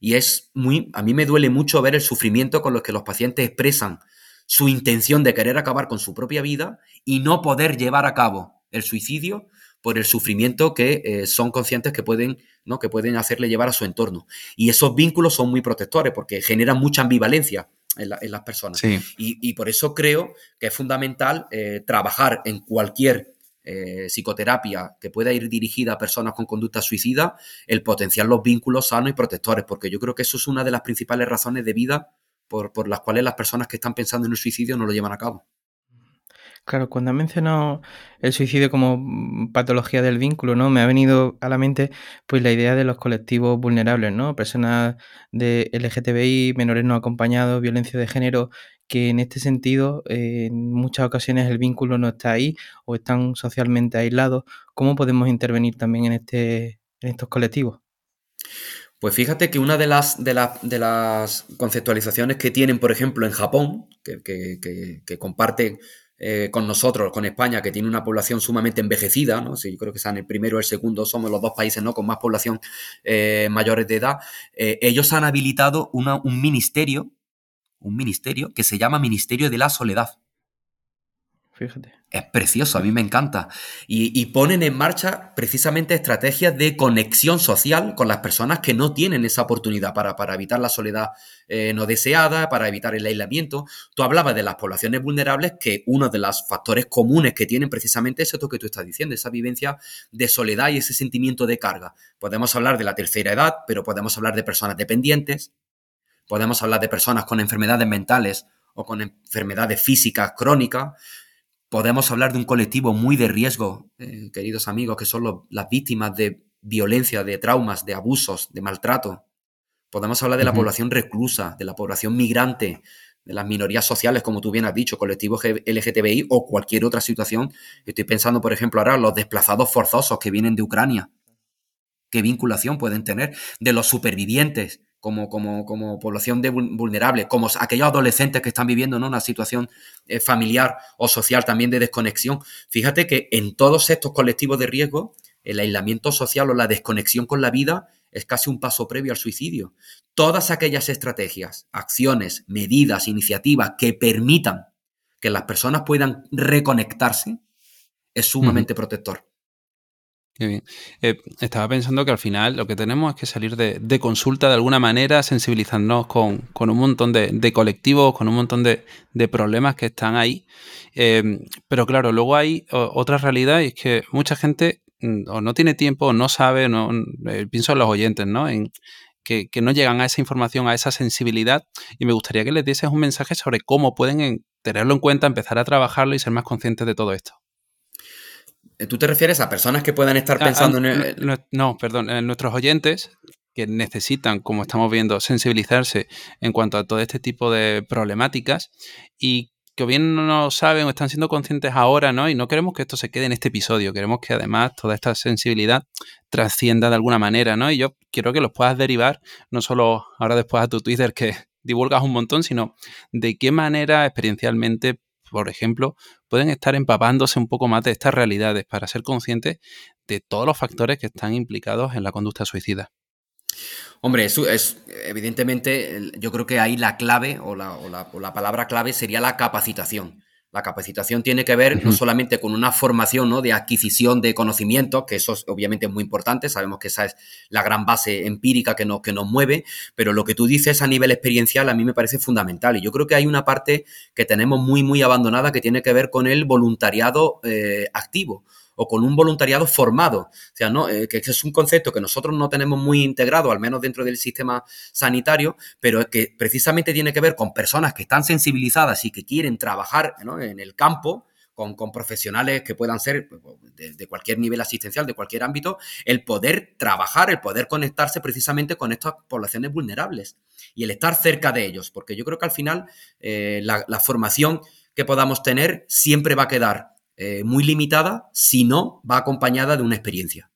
Y es muy, a mí me duele mucho ver el sufrimiento con los que los pacientes expresan su intención de querer acabar con su propia vida y no poder llevar a cabo el suicidio por el sufrimiento que eh, son conscientes que pueden, ¿no? que pueden hacerle llevar a su entorno. Y esos vínculos son muy protectores porque generan mucha ambivalencia en, las personas. Y, por eso creo que es fundamental eh, trabajar en cualquier eh, psicoterapia que pueda ir dirigida a personas con conducta suicida, el potenciar los vínculos sanos y protectores, porque yo creo que eso es una de las principales razones de vida por, por las cuales las personas que están pensando en el suicidio no lo llevan a cabo. Claro, cuando ha mencionado el suicidio como mm, patología del vínculo, ¿no? Me ha venido a la mente pues la idea de los colectivos vulnerables, ¿no? Personas de LGTBI, menores no acompañados, violencia de género, que en este sentido en muchas ocasiones el vínculo no está ahí o están socialmente aislados. ¿Cómo podemos intervenir también en este en estos colectivos? Pues fíjate que una de las, de, de las conceptualizaciones que tienen, por ejemplo, en Japón, que, que, que comparten eh, con nosotros, con España, que tiene una población sumamente envejecida, ¿no? yo creo que están el primero o el segundo, somos los dos países ¿no? con más población eh, mayores de edad, eh, ellos han habilitado un ministerio, un ministerio que se llama Ministerio de la Soledad. Fíjate. Es precioso, a mí me encanta. Y, ponen en marcha precisamente estrategias de conexión social con las personas que no tienen esa oportunidad para, evitar la soledad eh, no deseada, para evitar el aislamiento. Tú hablabas de las poblaciones vulnerables, que uno de los factores comunes que tienen precisamente es esto que tú estás diciendo, esa vivencia de soledad y ese sentimiento de carga. Podemos hablar de la tercera edad, pero podemos hablar de personas dependientes, podemos hablar de personas con enfermedades mentales o con enfermedades físicas crónicas Podemos hablar de un colectivo muy de riesgo, eh, queridos amigos, que son las víctimas de violencia, de traumas, de abusos, de maltrato. Podemos hablar de la población reclusa, de la población migrante, de las minorías sociales, como tú bien has dicho, colectivos LGTBI o cualquier otra situación. Estoy pensando, por ejemplo, ahora los desplazados forzosos que vienen de Ucrania. ¿Qué vinculación pueden tener? De los supervivientes como, como, como población de vulnerable, como aquellos adolescentes que están viviendo ¿no? una situación eh, familiar o social también de desconexión. Fíjate que en todos estos colectivos de riesgo, el aislamiento social o la desconexión con la vida es casi un paso previo al suicidio. Todas aquellas estrategias, acciones, medidas, iniciativas que permitan que las personas puedan reconectarse es sumamente protector. Qué bien. Eh, estaba pensando que al final lo que tenemos es que salir de, consulta de alguna manera, sensibilizarnos con, un montón de, colectivos, con un montón de, problemas que están ahí. Em, pero claro, luego hay otra realidad y es que mucha gente mm, o no tiene tiempo o no sabe, no, eh, pienso en los oyentes, ¿no? Que, que, no llegan a esa información, a esa sensibilidad. Y me gustaría que les dieses un mensaje sobre cómo pueden tenerlo en cuenta, empezar a trabajarlo y ser más conscientes de todo esto. Eh, ¿Tú te refieres a personas que puedan estar pensando en... No, perdón, en nuestros oyentes que necesitan, como estamos viendo, sensibilizarse en cuanto a todo este tipo de problemáticas y que bien no saben o están siendo conscientes ahora, ¿no? Y no queremos que esto se quede en este episodio, queremos que además toda esta sensibilidad trascienda de alguna manera, ¿no? Y yo quiero que los puedas derivar, no solo ahora después a tu Twitter que divulgas un montón, sino de qué manera experiencialmente por ejemplo, pueden estar empapándose un poco más de estas realidades para ser conscientes de todos los factores que están implicados en la conducta suicida. Hombre, eso es evidentemente, yo creo que ahí la clave o la, o la palabra clave sería la capacitación. La capacitación tiene que ver no solamente con una formación ¿no? de adquisición de conocimientos, que eso es, obviamente es muy importante, sabemos que esa es la gran base empírica que nos, que nos mueve, pero lo que tú dices a nivel experiencial a mí me parece fundamental. Y yo creo que hay una parte que tenemos muy, muy abandonada que tiene que ver con el voluntariado eh, activo o con un voluntariado formado. O sea, ¿no? Eh, que es un concepto que nosotros no tenemos muy integrado, al menos dentro del sistema sanitario, pero que precisamente tiene que ver con personas que están sensibilizadas y que quieren trabajar en el campo. Con, profesionales que puedan ser de, de, cualquier nivel asistencial, de cualquier ámbito, el poder trabajar, el poder conectarse precisamente con estas poblaciones vulnerables y el estar cerca de ellos, porque yo creo que al final eh, la formación que podamos tener siempre va a quedar eh, muy limitada si no va acompañada de una experiencia.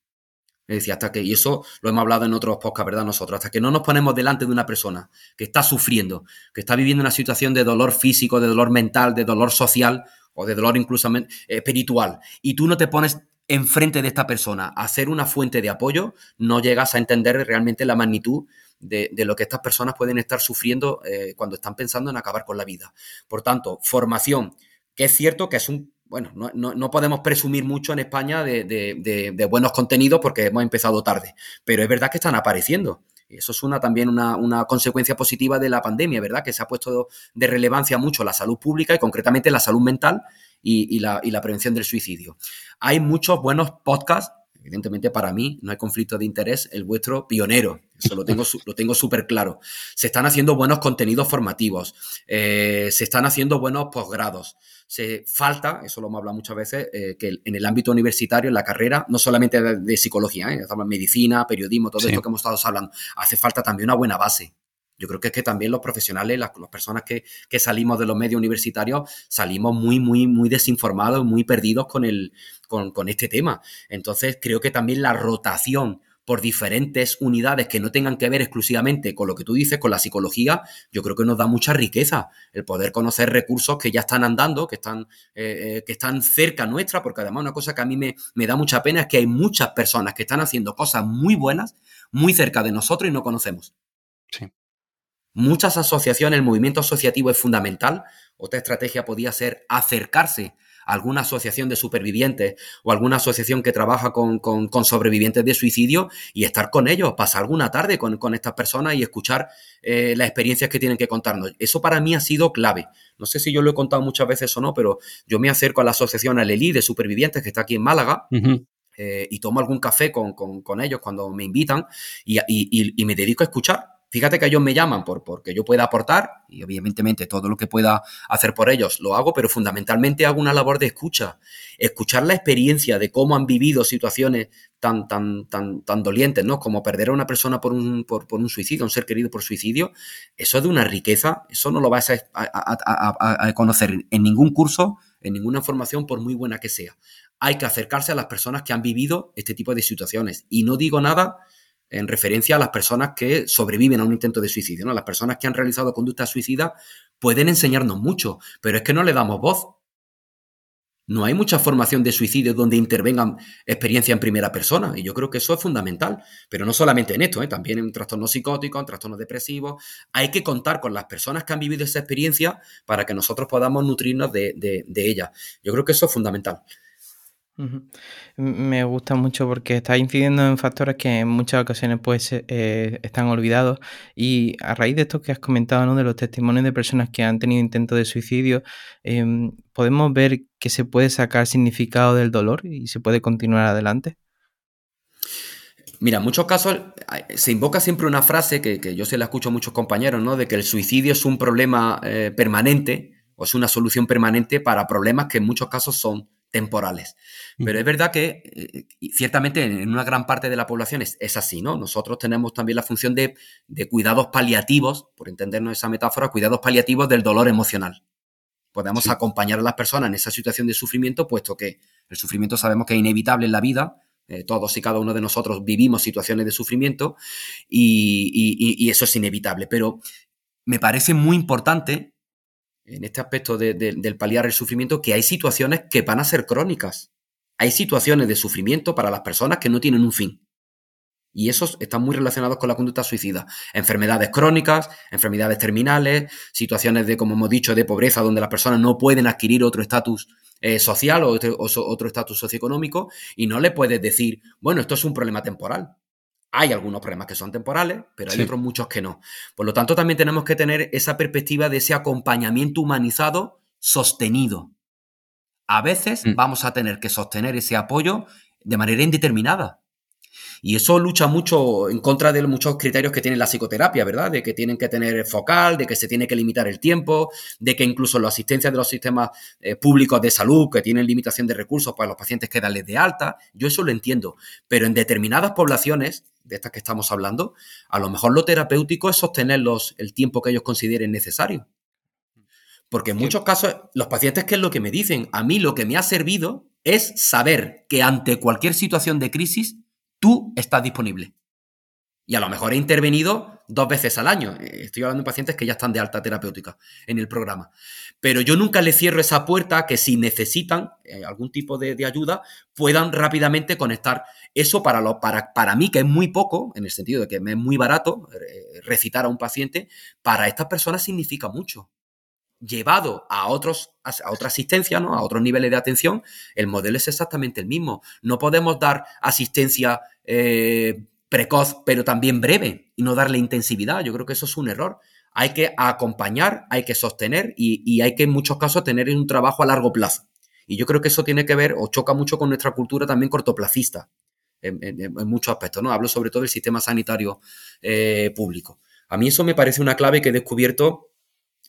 Es decir, hasta que, y eso lo hemos hablado en otros podcasts, ¿verdad? Nosotros, hasta que no nos ponemos delante de una persona que está sufriendo, que está viviendo una situación de dolor físico, de dolor mental, de dolor social o de dolor incluso espiritual, y tú no te pones enfrente de esta persona a ser una fuente de apoyo, no llegas a entender realmente la magnitud de, lo que estas personas pueden estar sufriendo eh, cuando están pensando en acabar con la vida. Por tanto, formación, que es cierto que es un bueno, no, podemos presumir mucho en España de, buenos contenidos porque hemos empezado tarde, pero es verdad que están apareciendo. Y eso es una, también una, consecuencia positiva de la pandemia, ¿verdad? Que se ha puesto de relevancia mucho la salud pública y concretamente la salud mental y, la, y la prevención del suicidio. Hay muchos buenos podcasts evidentemente para mí no hay conflicto de interés, el vuestro pionero, eso lo tengo, lo tengo súper claro. Se están haciendo buenos contenidos formativos, eh, se están haciendo buenos posgrados. Se falta, eso lo hemos hablado muchas veces, eh, que en el ámbito universitario, en la carrera, no solamente de, psicología, ¿eh? medicina, periodismo, todo esto que hemos estado hablando, hace falta también una buena base. Yo creo que es que también los profesionales, las, personas que, salimos de los medios universitarios, salimos muy, muy, muy desinformados, muy perdidos con, el, con, este tema. Entonces, creo que también la rotación por diferentes unidades que no tengan que ver exclusivamente con lo que tú dices, con la psicología, yo creo que nos da mucha riqueza el poder conocer recursos que ya están andando, que están, eh, eh, que están cerca nuestra, porque además una cosa que a mí me, me da mucha pena es que hay muchas personas que están haciendo cosas muy buenas, muy cerca de nosotros y no conocemos. Sí. Muchas asociaciones, el movimiento asociativo es fundamental. Otra estrategia podría ser acercarse a alguna asociación de supervivientes o alguna asociación que trabaja con, sobrevivientes de suicidio y estar con ellos, pasar alguna tarde con, estas personas y escuchar eh, las experiencias que tienen que contarnos. Eso para mí ha sido clave. No sé si yo lo he contado muchas veces o no, pero yo me acerco a la asociación Alelí de supervivientes que está aquí en Málaga. Eh, y tomo algún café con, ellos cuando me invitan y me dedico a escuchar Fíjate que ellos me llaman por porque yo pueda aportar y obviamente todo lo que pueda hacer por ellos lo hago, pero fundamentalmente hago una labor de escucha, escuchar la experiencia de cómo han vivido situaciones tan tan tan tan dolientes, ¿no? Como perder a una persona por un por, un suicidio, un ser querido por suicidio, eso es de una riqueza, eso no lo vas a, a conocer en ningún curso, en ninguna formación por muy buena que sea. Hay que acercarse a las personas que han vivido este tipo de situaciones y no digo nada en referencia a las personas que sobreviven a un intento de suicidio. ¿no? Las personas que han realizado conductas suicidas pueden enseñarnos mucho, pero es que no le damos voz. No hay mucha formación de suicidio donde intervengan experiencia en primera persona, y yo creo que eso es fundamental, pero no solamente en esto, ¿eh? también en trastornos psicóticos, en trastornos depresivos. Hay que contar con las personas que han vivido esa experiencia para que nosotros podamos nutrirnos de, de ella. Yo creo que eso es fundamental. Me gusta mucho porque está incidiendo en factores que en muchas ocasiones pues eh, están olvidados y a raíz de esto que has comentado, ¿no? de los testimonios de personas que han tenido intentos de suicidio, em, podemos ver que se puede sacar significado del dolor y se puede continuar adelante. Mira, en muchos casos se invoca siempre una frase que, yo se la escucho a muchos compañeros, ¿no? De que el suicidio es un problema eh, permanente o es una solución permanente para problemas que en muchos casos son temporales. Pero es verdad que eh, ciertamente en una gran parte de la población es, así, ¿no? Nosotros tenemos también la función de, cuidados paliativos, por entendernos esa metáfora, cuidados paliativos del dolor emocional. Podemos acompañar a las personas en esa situación de sufrimiento, puesto que el sufrimiento sabemos que es inevitable en la vida, eh, todos y cada uno de nosotros vivimos situaciones de sufrimiento y, eso es inevitable. Pero me parece muy importante en este aspecto del paliar el sufrimiento que hay situaciones que van a ser crónicas hay situaciones de sufrimiento para las personas que no tienen un fin. Y esos están muy relacionados con la conducta suicida. Enfermedades crónicas, enfermedades terminales, situaciones de, como hemos dicho, de pobreza, donde las personas no pueden adquirir otro estatus eh, social o otro estatus socioeconómico, y no le puedes decir, bueno, esto es un problema temporal. Hay algunos problemas que son temporales, pero hay otros muchos que no. Por lo tanto, también tenemos que tener esa perspectiva de ese acompañamiento humanizado sostenido. A veces mm. vamos a tener que sostener ese apoyo de manera indeterminada. Y eso lucha mucho en contra de muchos criterios que tiene la psicoterapia, ¿verdad? De que tienen que tener focal, de que se tiene que limitar el tiempo, de que incluso la asistencia de los sistemas eh, públicos de salud, que tienen limitación de recursos para los pacientes que darles de alta, yo eso lo entiendo. Pero en determinadas poblaciones, de estas que estamos hablando, a lo mejor lo terapéutico es sostenerlos el tiempo que ellos consideren necesario. Porque en muchos casos, los pacientes, ¿qué es lo que me dicen? A mí lo que me ha servido es saber que ante cualquier situación de crisis, tú estás disponible. Y a lo mejor he intervenido dos veces al año. Estoy hablando de pacientes que ya están de alta terapéutica en el programa. Pero yo nunca les cierro esa puerta que si necesitan eh, algún tipo de, ayuda, puedan rápidamente conectar. Eso para, lo, para, para mí, que es muy poco, en el sentido de que me es muy barato eh, recitar a un paciente, para estas personas significa mucho llevado a, otros, a otra asistencia, ¿no? a otros niveles de atención, el modelo es exactamente el mismo. No podemos dar asistencia eh, precoz, pero también breve, y no darle intensividad. Yo creo que eso es un error. Hay que acompañar, hay que sostener y, hay que en muchos casos tener un trabajo a largo plazo. Y yo creo que eso tiene que ver o choca mucho con nuestra cultura también cortoplacista, en, muchos aspectos. ¿no? Hablo sobre todo del sistema sanitario eh, público. A mí eso me parece una clave que he descubierto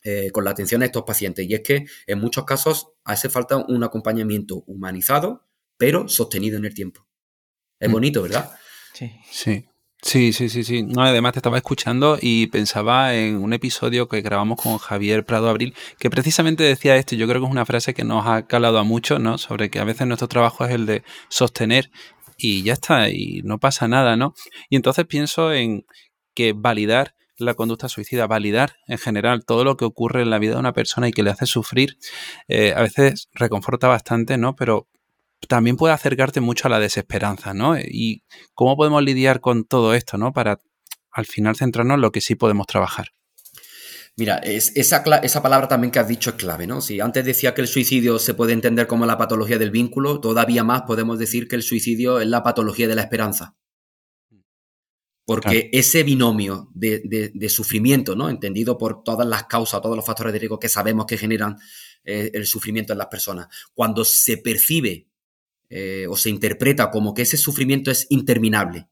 eh, con la atención a estos pacientes. Y es que en muchos casos hace falta un acompañamiento humanizado, pero sostenido en el tiempo. Es mm. bonito, ¿verdad? Sí. Sí. Sí, sí, sí, sí. No, además te estaba escuchando y pensaba en un episodio que grabamos con Javier Prado Abril, que precisamente decía esto, yo creo que es una frase que nos ha calado a muchos, ¿no? Sobre que a veces nuestro trabajo es el de sostener y ya está, y no pasa nada, ¿no? Y entonces pienso en que validar la conducta suicida, validar en general todo lo que ocurre en la vida de una persona y que le hace sufrir, eh, a veces reconforta bastante, ¿no? Pero también puede acercarte mucho a la desesperanza, ¿no? Y cómo podemos lidiar con todo esto, ¿no? Para al final centrarnos en lo que sí podemos trabajar. Mira, esa, esa, palabra también que has dicho es clave, ¿no? Si antes decía que el suicidio se puede entender como la patología del vínculo, todavía más podemos decir que el suicidio es la patología de la esperanza. Porque ese binomio de, sufrimiento, ¿no? Entendido por todas las causas, todos los factores de riesgo que sabemos que generan eh, el sufrimiento en las personas, cuando se percibe eh, o se interpreta como que ese sufrimiento es interminable,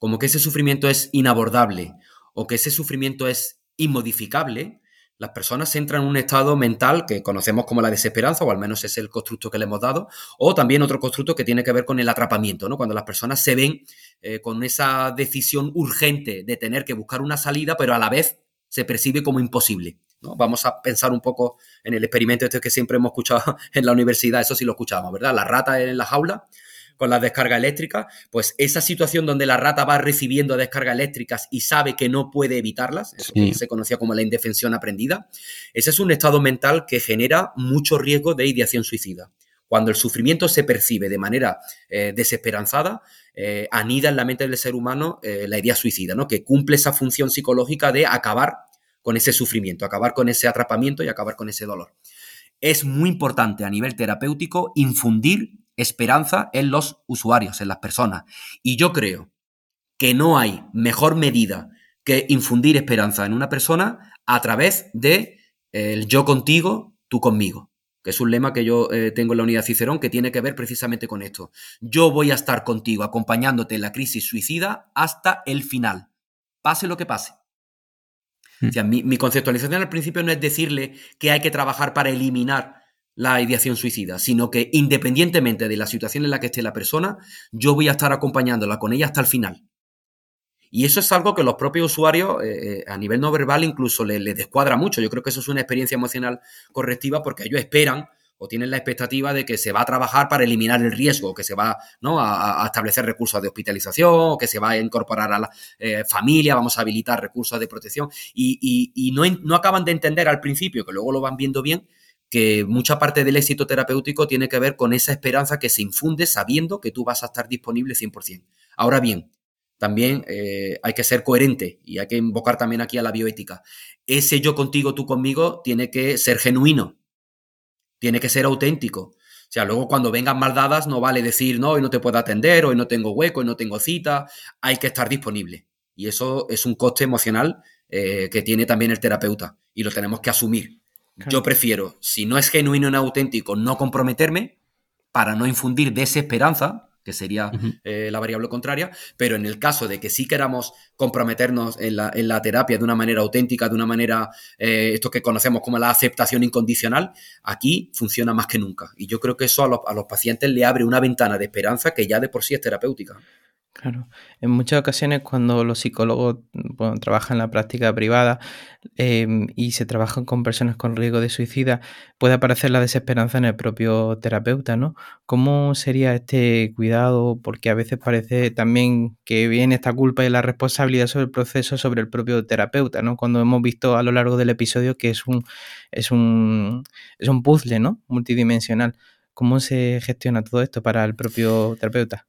como que ese sufrimiento es inabordable o que ese sufrimiento es inmodificable, las personas entran en un estado mental que conocemos como la desesperanza, o al menos es el constructo que le hemos dado, o también otro constructo que tiene que ver con el atrapamiento, ¿no? Cuando las personas se ven eh, con esa decisión urgente de tener que buscar una salida, pero a la vez se percibe como imposible. ¿no? Vamos a pensar un poco en el experimento este que siempre hemos escuchado en la universidad, eso sí lo escuchábamos, ¿verdad? La rata en la jaula con la descarga eléctrica, pues esa situación donde la rata va recibiendo descargas eléctricas y sabe que no puede evitarlas, eso que se conocía como la indefensión aprendida, ese es un estado mental que genera mucho riesgo de ideación suicida. Cuando el sufrimiento se percibe de manera eh, desesperanzada, eh, anida en la mente del ser humano eh, la idea suicida, ¿no? que cumple esa función psicológica de acabar con ese sufrimiento, acabar con ese atrapamiento y acabar con ese dolor. Es muy importante a nivel terapéutico infundir esperanza en los usuarios, en las personas. Y yo creo que no hay mejor medida que infundir esperanza en una persona a través de el yo contigo, tú conmigo, que es un lema que yo eh, tengo en la unidad Cicerón que tiene que ver precisamente con esto. Yo voy a estar contigo acompañándote en la crisis suicida hasta el final, pase lo que pase. Mm. O sea, mi, mi conceptualización al principio no es decirle que hay que trabajar para eliminar la ideación suicida, sino que independientemente de la situación en la que esté la persona, yo voy a estar acompañándola con ella hasta el final. Y eso es algo que los propios usuarios, eh, eh, a nivel no verbal, incluso les, descuadra mucho. Yo creo que eso es una experiencia emocional correctiva porque ellos esperan o tienen la expectativa de que se va a trabajar para eliminar el riesgo, que se va ¿no? a, establecer recursos de hospitalización, que se va a incorporar a la eh, familia, vamos a habilitar recursos de protección. Y, no acaban de entender al principio, que luego lo van viendo bien, que mucha parte del éxito terapéutico tiene que ver con esa esperanza que se infunde sabiendo que tú vas a estar disponible 100%. Ahora bien, también eh, hay que ser coherente y hay que invocar también aquí a la bioética. Ese yo contigo, tú conmigo, tiene que ser genuino, tiene que ser auténtico. O sea, luego cuando vengan mal dadas no vale decir, no, hoy no te puedo atender, hoy no tengo hueco, hoy no tengo cita, hay que estar disponible. Y eso es un coste emocional eh, que tiene también el terapeuta y lo tenemos que asumir. Yo prefiero, si no es genuino y auténtico, no comprometerme para no infundir desesperanza, que sería eh, la variable contraria, pero en el caso de que sí queramos comprometernos en la, terapia de una manera auténtica, de una manera, eh, esto que conocemos como la aceptación incondicional, aquí funciona más que nunca. Y yo creo que eso a los, a los pacientes le abre una ventana de esperanza que ya de por sí es terapéutica. Claro, en muchas ocasiones cuando los psicólogos trabajan en la práctica privada em, y se trabajan con personas con riesgo de suicida, puede aparecer la desesperanza en el propio terapeuta, ¿no? ¿Cómo sería este cuidado? Porque a veces parece también que viene esta culpa y la responsabilidad sobre el proceso sobre el propio terapeuta, ¿no? Cuando hemos visto a lo largo del episodio que es un, es un, es un puzzle, ¿no? Multidimensional. ¿Cómo se gestiona todo esto para el propio terapeuta?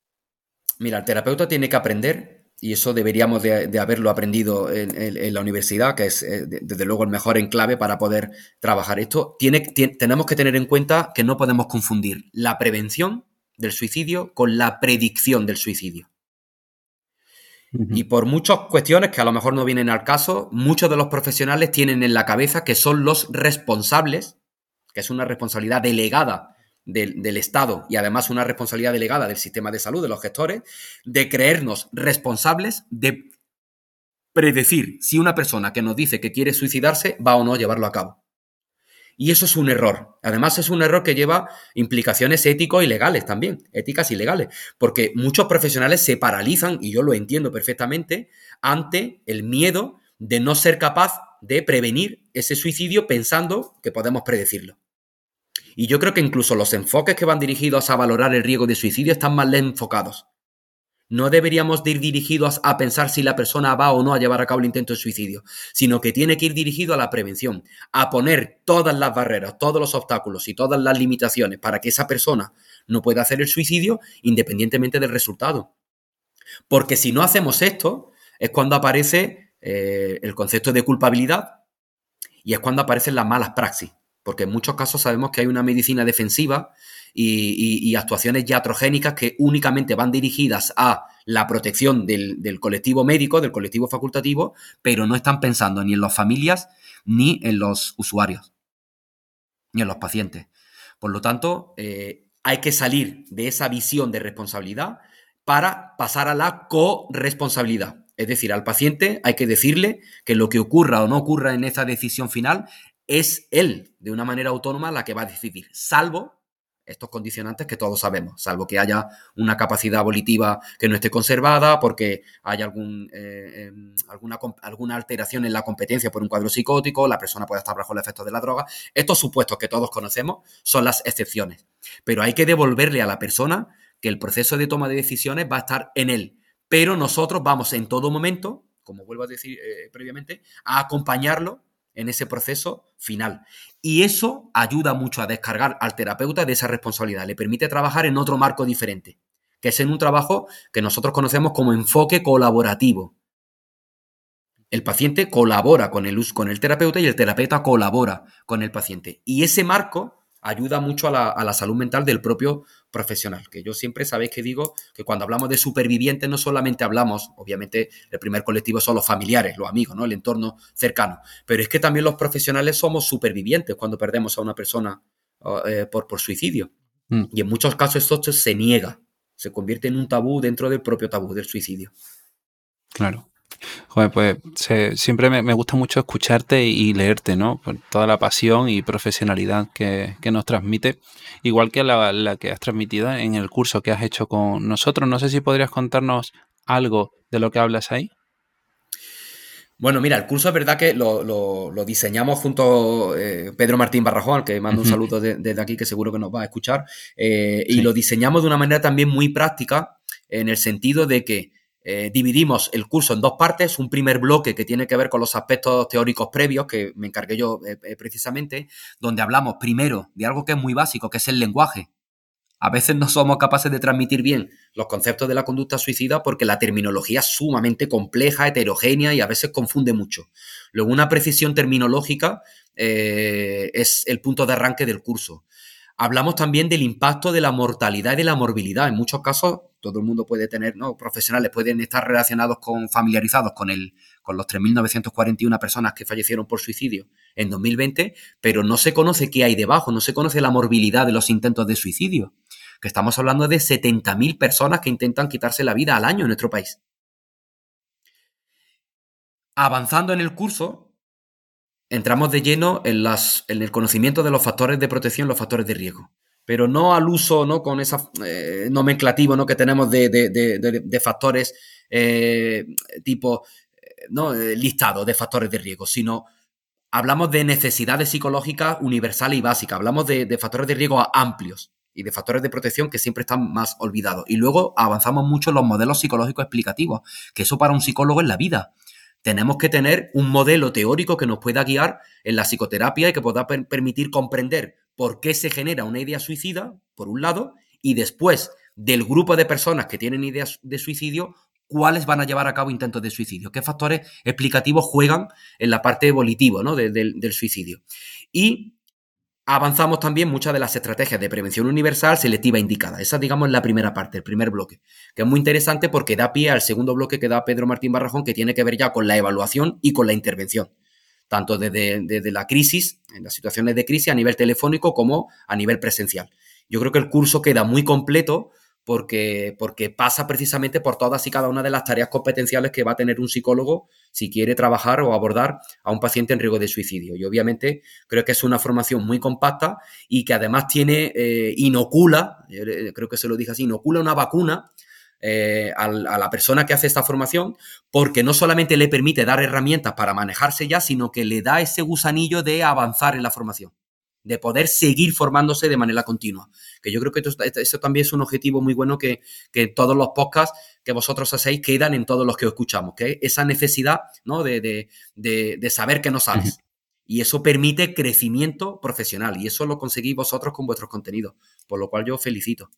Mira, el terapeuta tiene que aprender, y eso deberíamos de, haberlo aprendido en, la universidad, que es eh, desde luego el mejor enclave para poder trabajar esto. Tiene, tenemos que tener en cuenta que no podemos confundir la prevención del suicidio con la predicción del suicidio. Y por muchas cuestiones que a lo mejor no vienen al caso, muchos de los profesionales tienen en la cabeza que son los responsables, que es una responsabilidad delegada del, Estado y además una responsabilidad delegada del sistema de salud, de los gestores, de creernos responsables de predecir si una persona que nos dice que quiere suicidarse va o no a llevarlo a cabo. Y eso es un error. Además, es un error que lleva implicaciones éticos y legales también, éticas y legales, porque muchos profesionales se paralizan, y yo lo entiendo perfectamente, ante el miedo de no ser capaz de prevenir ese suicidio pensando que podemos predecirlo. Y yo creo que incluso los enfoques que van dirigidos a valorar el riesgo de suicidio están mal enfocados. No deberíamos ir dirigidos a pensar si la persona va o no a llevar a cabo el intento de suicidio, sino que tiene que ir dirigido a la prevención, a poner todas las barreras, todos los obstáculos y todas las limitaciones para que esa persona no pueda hacer el suicidio independientemente del resultado. Porque si no hacemos esto, es cuando aparece eh, el concepto de culpabilidad y es cuando aparecen las malas praxis. Porque en muchos casos sabemos que hay una medicina defensiva y, actuaciones iatrogénicas que únicamente van dirigidas a la protección del, colectivo médico, del colectivo facultativo, pero no están pensando ni en las familias ni en los usuarios, ni en los pacientes. Por lo tanto, eh, hay que salir de esa visión de responsabilidad para pasar a la corresponsabilidad. Es decir, al paciente hay que decirle que lo que ocurra o no ocurra en esa decisión final es él, de una manera autónoma, la que va a decidir, salvo estos condicionantes que todos sabemos, salvo que haya una capacidad volitiva que no esté conservada, porque haya algún, eh, em, alguna, alguna, alteración en la competencia por un cuadro psicótico, la persona puede estar bajo el efecto de la droga. Estos supuestos que todos conocemos son las excepciones. Pero hay que devolverle a la persona que el proceso de toma de decisiones va a estar en él. Pero nosotros vamos en todo momento, como vuelvo a decir eh, previamente, a acompañarlo en ese proceso final. Y eso ayuda mucho a descargar al terapeuta de esa responsabilidad, le permite trabajar en otro marco diferente, que es en un trabajo que nosotros conocemos como enfoque colaborativo. El paciente colabora con el, con el terapeuta y el terapeuta colabora con el paciente. Y ese marco ayuda mucho a la, salud mental del propio profesional. Que yo siempre sabéis que digo que cuando hablamos de supervivientes no solamente hablamos, obviamente el primer colectivo son los familiares, los amigos, ¿no? el entorno cercano, pero es que también los profesionales somos supervivientes cuando perdemos a una persona eh, por, por, suicidio. Mm. Y en muchos casos esto se niega, se convierte en un tabú dentro del propio tabú del suicidio. Claro. Joder, pues siempre me, gusta mucho escucharte y, leerte, ¿no? Por toda la pasión y profesionalidad que, nos transmite, igual que la, que has transmitido en el curso que has hecho con nosotros. No sé si podrías contarnos algo de lo que hablas ahí. Bueno, mira, el curso es verdad que lo, diseñamos junto a eh, Pedro Martín Barrajón, al que mando un saludo desde aquí, que seguro que nos va a escuchar, eh, y lo diseñamos de una manera también muy práctica, en el sentido de que eh, dividimos el curso en dos partes, un primer bloque que tiene que ver con los aspectos teóricos previos, que me encargué yo eh, eh, precisamente, donde hablamos primero de algo que es muy básico, que es el lenguaje. A veces no somos capaces de transmitir bien los conceptos de la conducta suicida porque la terminología es sumamente compleja, heterogénea y a veces confunde mucho. Luego, una precisión terminológica es el punto de arranque del curso. Hablamos también del impacto de la mortalidad y de la morbilidad. En muchos casos, todo el mundo puede tener, ¿no? Profesionales pueden estar relacionados con, familiarizados con, el, con los 3.941 personas que fallecieron por suicidio en 2020, pero no se conoce qué hay debajo, no se conoce la morbilidad de los intentos de suicidio. Que estamos hablando de 70.000 personas que intentan quitarse la vida al año en nuestro país. Avanzando en el curso, entramos de lleno en, las, en el conocimiento de los factores de protección, los factores de riesgo. Pero no al uso, ¿no? Con esa eh, nomenclativo, ¿no? Que tenemos de, factores eh, tipo, eh, ¿no? Listado de factores de riesgo, sino hablamos de necesidades psicológicas universales y básicas. Hablamos de, factores de riesgo amplios y de factores de protección que siempre están más olvidados. Y luego avanzamos mucho en los modelos psicológicos explicativos, que eso para un psicólogo es la vida tenemos que tener un modelo teórico que nos pueda guiar en la psicoterapia y que pueda permitir comprender por qué se genera una idea suicida, por un lado, y después del grupo de personas que tienen ideas de suicidio, cuáles van a llevar a cabo intentos de suicidio, qué factores explicativos juegan en la parte evolutiva ¿no? del suicidio. Y avanzamos también muchas de las estrategias de prevención universal selectiva indicada. Esa, digamos, es la primera parte, el primer bloque, que es muy interesante porque da pie al segundo bloque que da Pedro Martín Barrajón, que tiene que ver ya con la evaluación y con la intervención, tanto desde, desde la crisis, en las situaciones de crisis a nivel telefónico como a nivel presencial. Yo creo que el curso queda muy completo porque, porque pasa precisamente por todas y cada una de las tareas competenciales que va a tener un psicólogo si quiere trabajar o abordar a un paciente en riesgo de suicidio. Y obviamente creo que es una formación muy compacta y que además tiene, eh, inocula, eh, creo que se lo dije así, inocula una vacuna eh, a, la persona que hace esta formación, porque no solamente le permite dar herramientas para manejarse ya, sino que le da ese gusanillo de avanzar en la formación de poder seguir formándose de manera continua. Que yo creo que eso también es un objetivo muy bueno que, que todos los podcasts que vosotros hacéis quedan en todos los que escuchamos, que esa necesidad ¿no? de, de, de, saber que no sabes. Y eso permite crecimiento profesional y eso lo conseguís vosotros con vuestros contenidos, por lo cual yo felicito.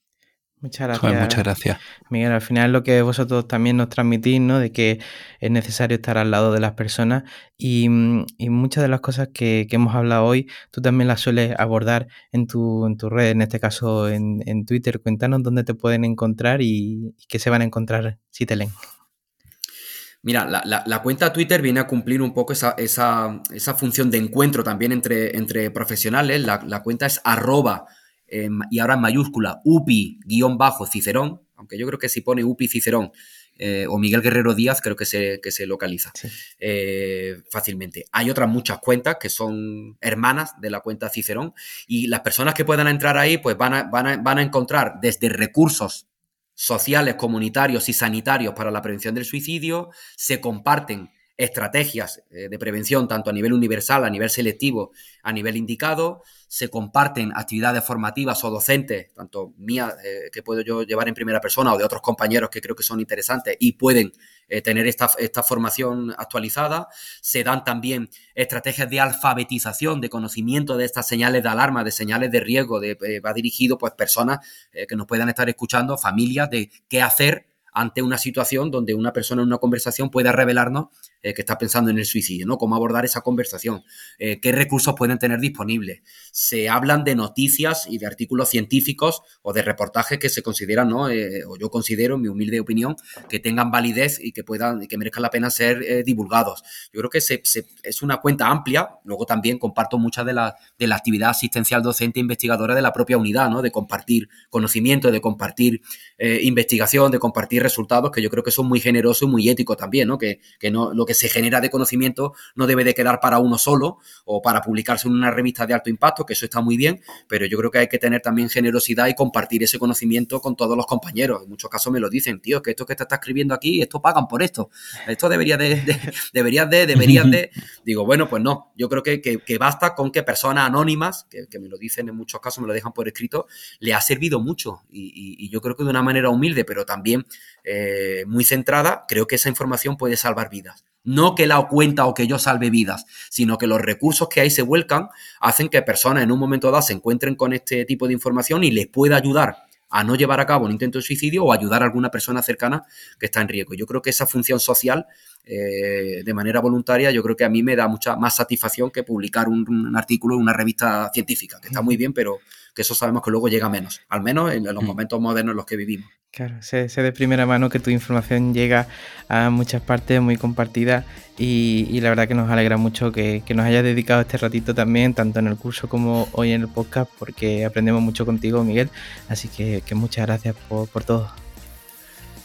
Muchas gracias. muchas gracias. Miguel, al final lo que vosotros también nos transmitís, ¿no? De que es necesario estar al lado de las personas y, muchas de las cosas que, hemos hablado hoy, tú también las sueles abordar en tu, en tu red, en este caso en, Twitter. Cuéntanos dónde te pueden encontrar y, qué se van a encontrar si te leen. Mira, la, cuenta Twitter viene a cumplir un poco esa, función de encuentro también entre, entre profesionales. La, cuenta es arroba y ahora en mayúscula, UPI-Cicerón, aunque yo creo que si pone UPI Cicerón eh, o Miguel Guerrero Díaz, creo que se, que se localiza eh, fácilmente. Hay otras muchas cuentas que son hermanas de la cuenta Cicerón y las personas que puedan entrar ahí pues van a, van van a encontrar desde recursos sociales, comunitarios y sanitarios para la prevención del suicidio, se comparten estrategias eh, de prevención tanto a nivel universal, a nivel selectivo, a nivel indicado, se comparten actividades formativas o docentes, tanto mías eh, que puedo yo llevar en primera persona o de otros compañeros que creo que son interesantes y pueden eh, tener esta, esta, formación actualizada. Se dan también estrategias de alfabetización, de conocimiento de estas señales de alarma, de señales de riesgo, de, va dirigido pues personas que nos puedan estar escuchando, familias, de qué hacer ante una situación donde una persona en una conversación pueda revelarnos eh, que está pensando en el suicidio, ¿no? Cómo abordar esa conversación, eh, qué recursos pueden tener disponibles. Se hablan de noticias y de artículos científicos o de reportajes que se consideran, ¿no? Eh, o yo considero, en mi humilde opinión, que tengan validez y que puedan, y que merezcan la pena ser divulgados. Yo creo que es una cuenta amplia. Luego también comparto mucha de la, de la actividad asistencial docente e investigadora de la propia unidad, ¿no? De compartir conocimiento, de compartir investigación, de compartir resultados, que yo creo que son muy generosos y muy éticos también, ¿no? Que, que no, que se genera de conocimiento no debe de quedar para uno solo o para publicarse en una revista de alto impacto, que eso está muy bien, pero yo creo que hay que tener también generosidad y compartir ese conocimiento con todos los compañeros. En muchos casos me lo dicen, tío, que esto que te está escribiendo aquí, esto pagan por esto. Esto debería de, deberías de, deberías de. Digo, bueno, pues no. Yo creo que, que, basta con que personas anónimas, que, me lo dicen en muchos casos, me lo dejan por escrito, le ha servido mucho. Y, yo creo que de una manera humilde, pero también eh, muy centrada, creo que esa información puede salvar vidas. No que la cuenta o que yo salve vidas, sino que los recursos que ahí se vuelcan hacen que personas en un momento dado se encuentren con este tipo de información y les pueda ayudar a no llevar a cabo un intento de suicidio o ayudar a alguna persona cercana que está en riesgo. Yo creo que esa función social, eh, de manera voluntaria, yo creo que a mí me da mucha más satisfacción que publicar un, artículo en una revista científica, que está muy bien, pero que eso sabemos que luego llega menos, al menos en los momentos modernos en los que vivimos. Claro, sé, de primera mano que tu información llega a muchas partes muy compartida y, la verdad que nos alegra mucho que, nos hayas dedicado este ratito también, tanto en el curso como hoy en el podcast, porque aprendemos mucho contigo, Miguel. Así que, muchas gracias por, todo.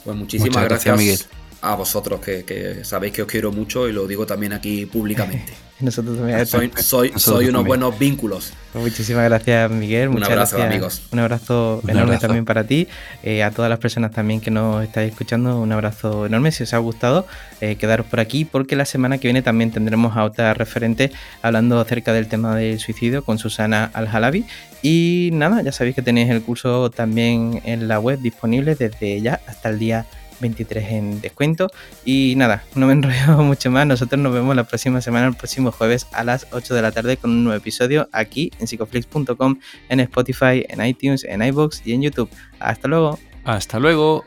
Pues muchísimas gracias, Miguel. A vosotros, que sabéis que os quiero mucho y lo digo también aquí públicamente. Nosotros también. Soy, soy, unos buenos vínculos. Muchísimas gracias, Miguel. Un abrazo, amigos. Un abrazo enorme también para ti. Eh, a todas las personas también que nos estáis escuchando, un abrazo enorme. Si os ha gustado, eh, quedaros por aquí porque la semana que viene también tendremos a otra referente hablando acerca del tema del suicidio con Susana Al-Halabi. Y nada, ya sabéis que tenéis el curso también en la web disponible desde ya hasta el día 23 en descuento. Y nada, no me enrollo mucho más. Nosotros nos vemos la próxima semana, el próximo jueves a las 8 de la tarde con un nuevo episodio aquí en psicoflix.com, en Spotify, en iTunes, en iBox y en YouTube. Hasta luego. Hasta luego.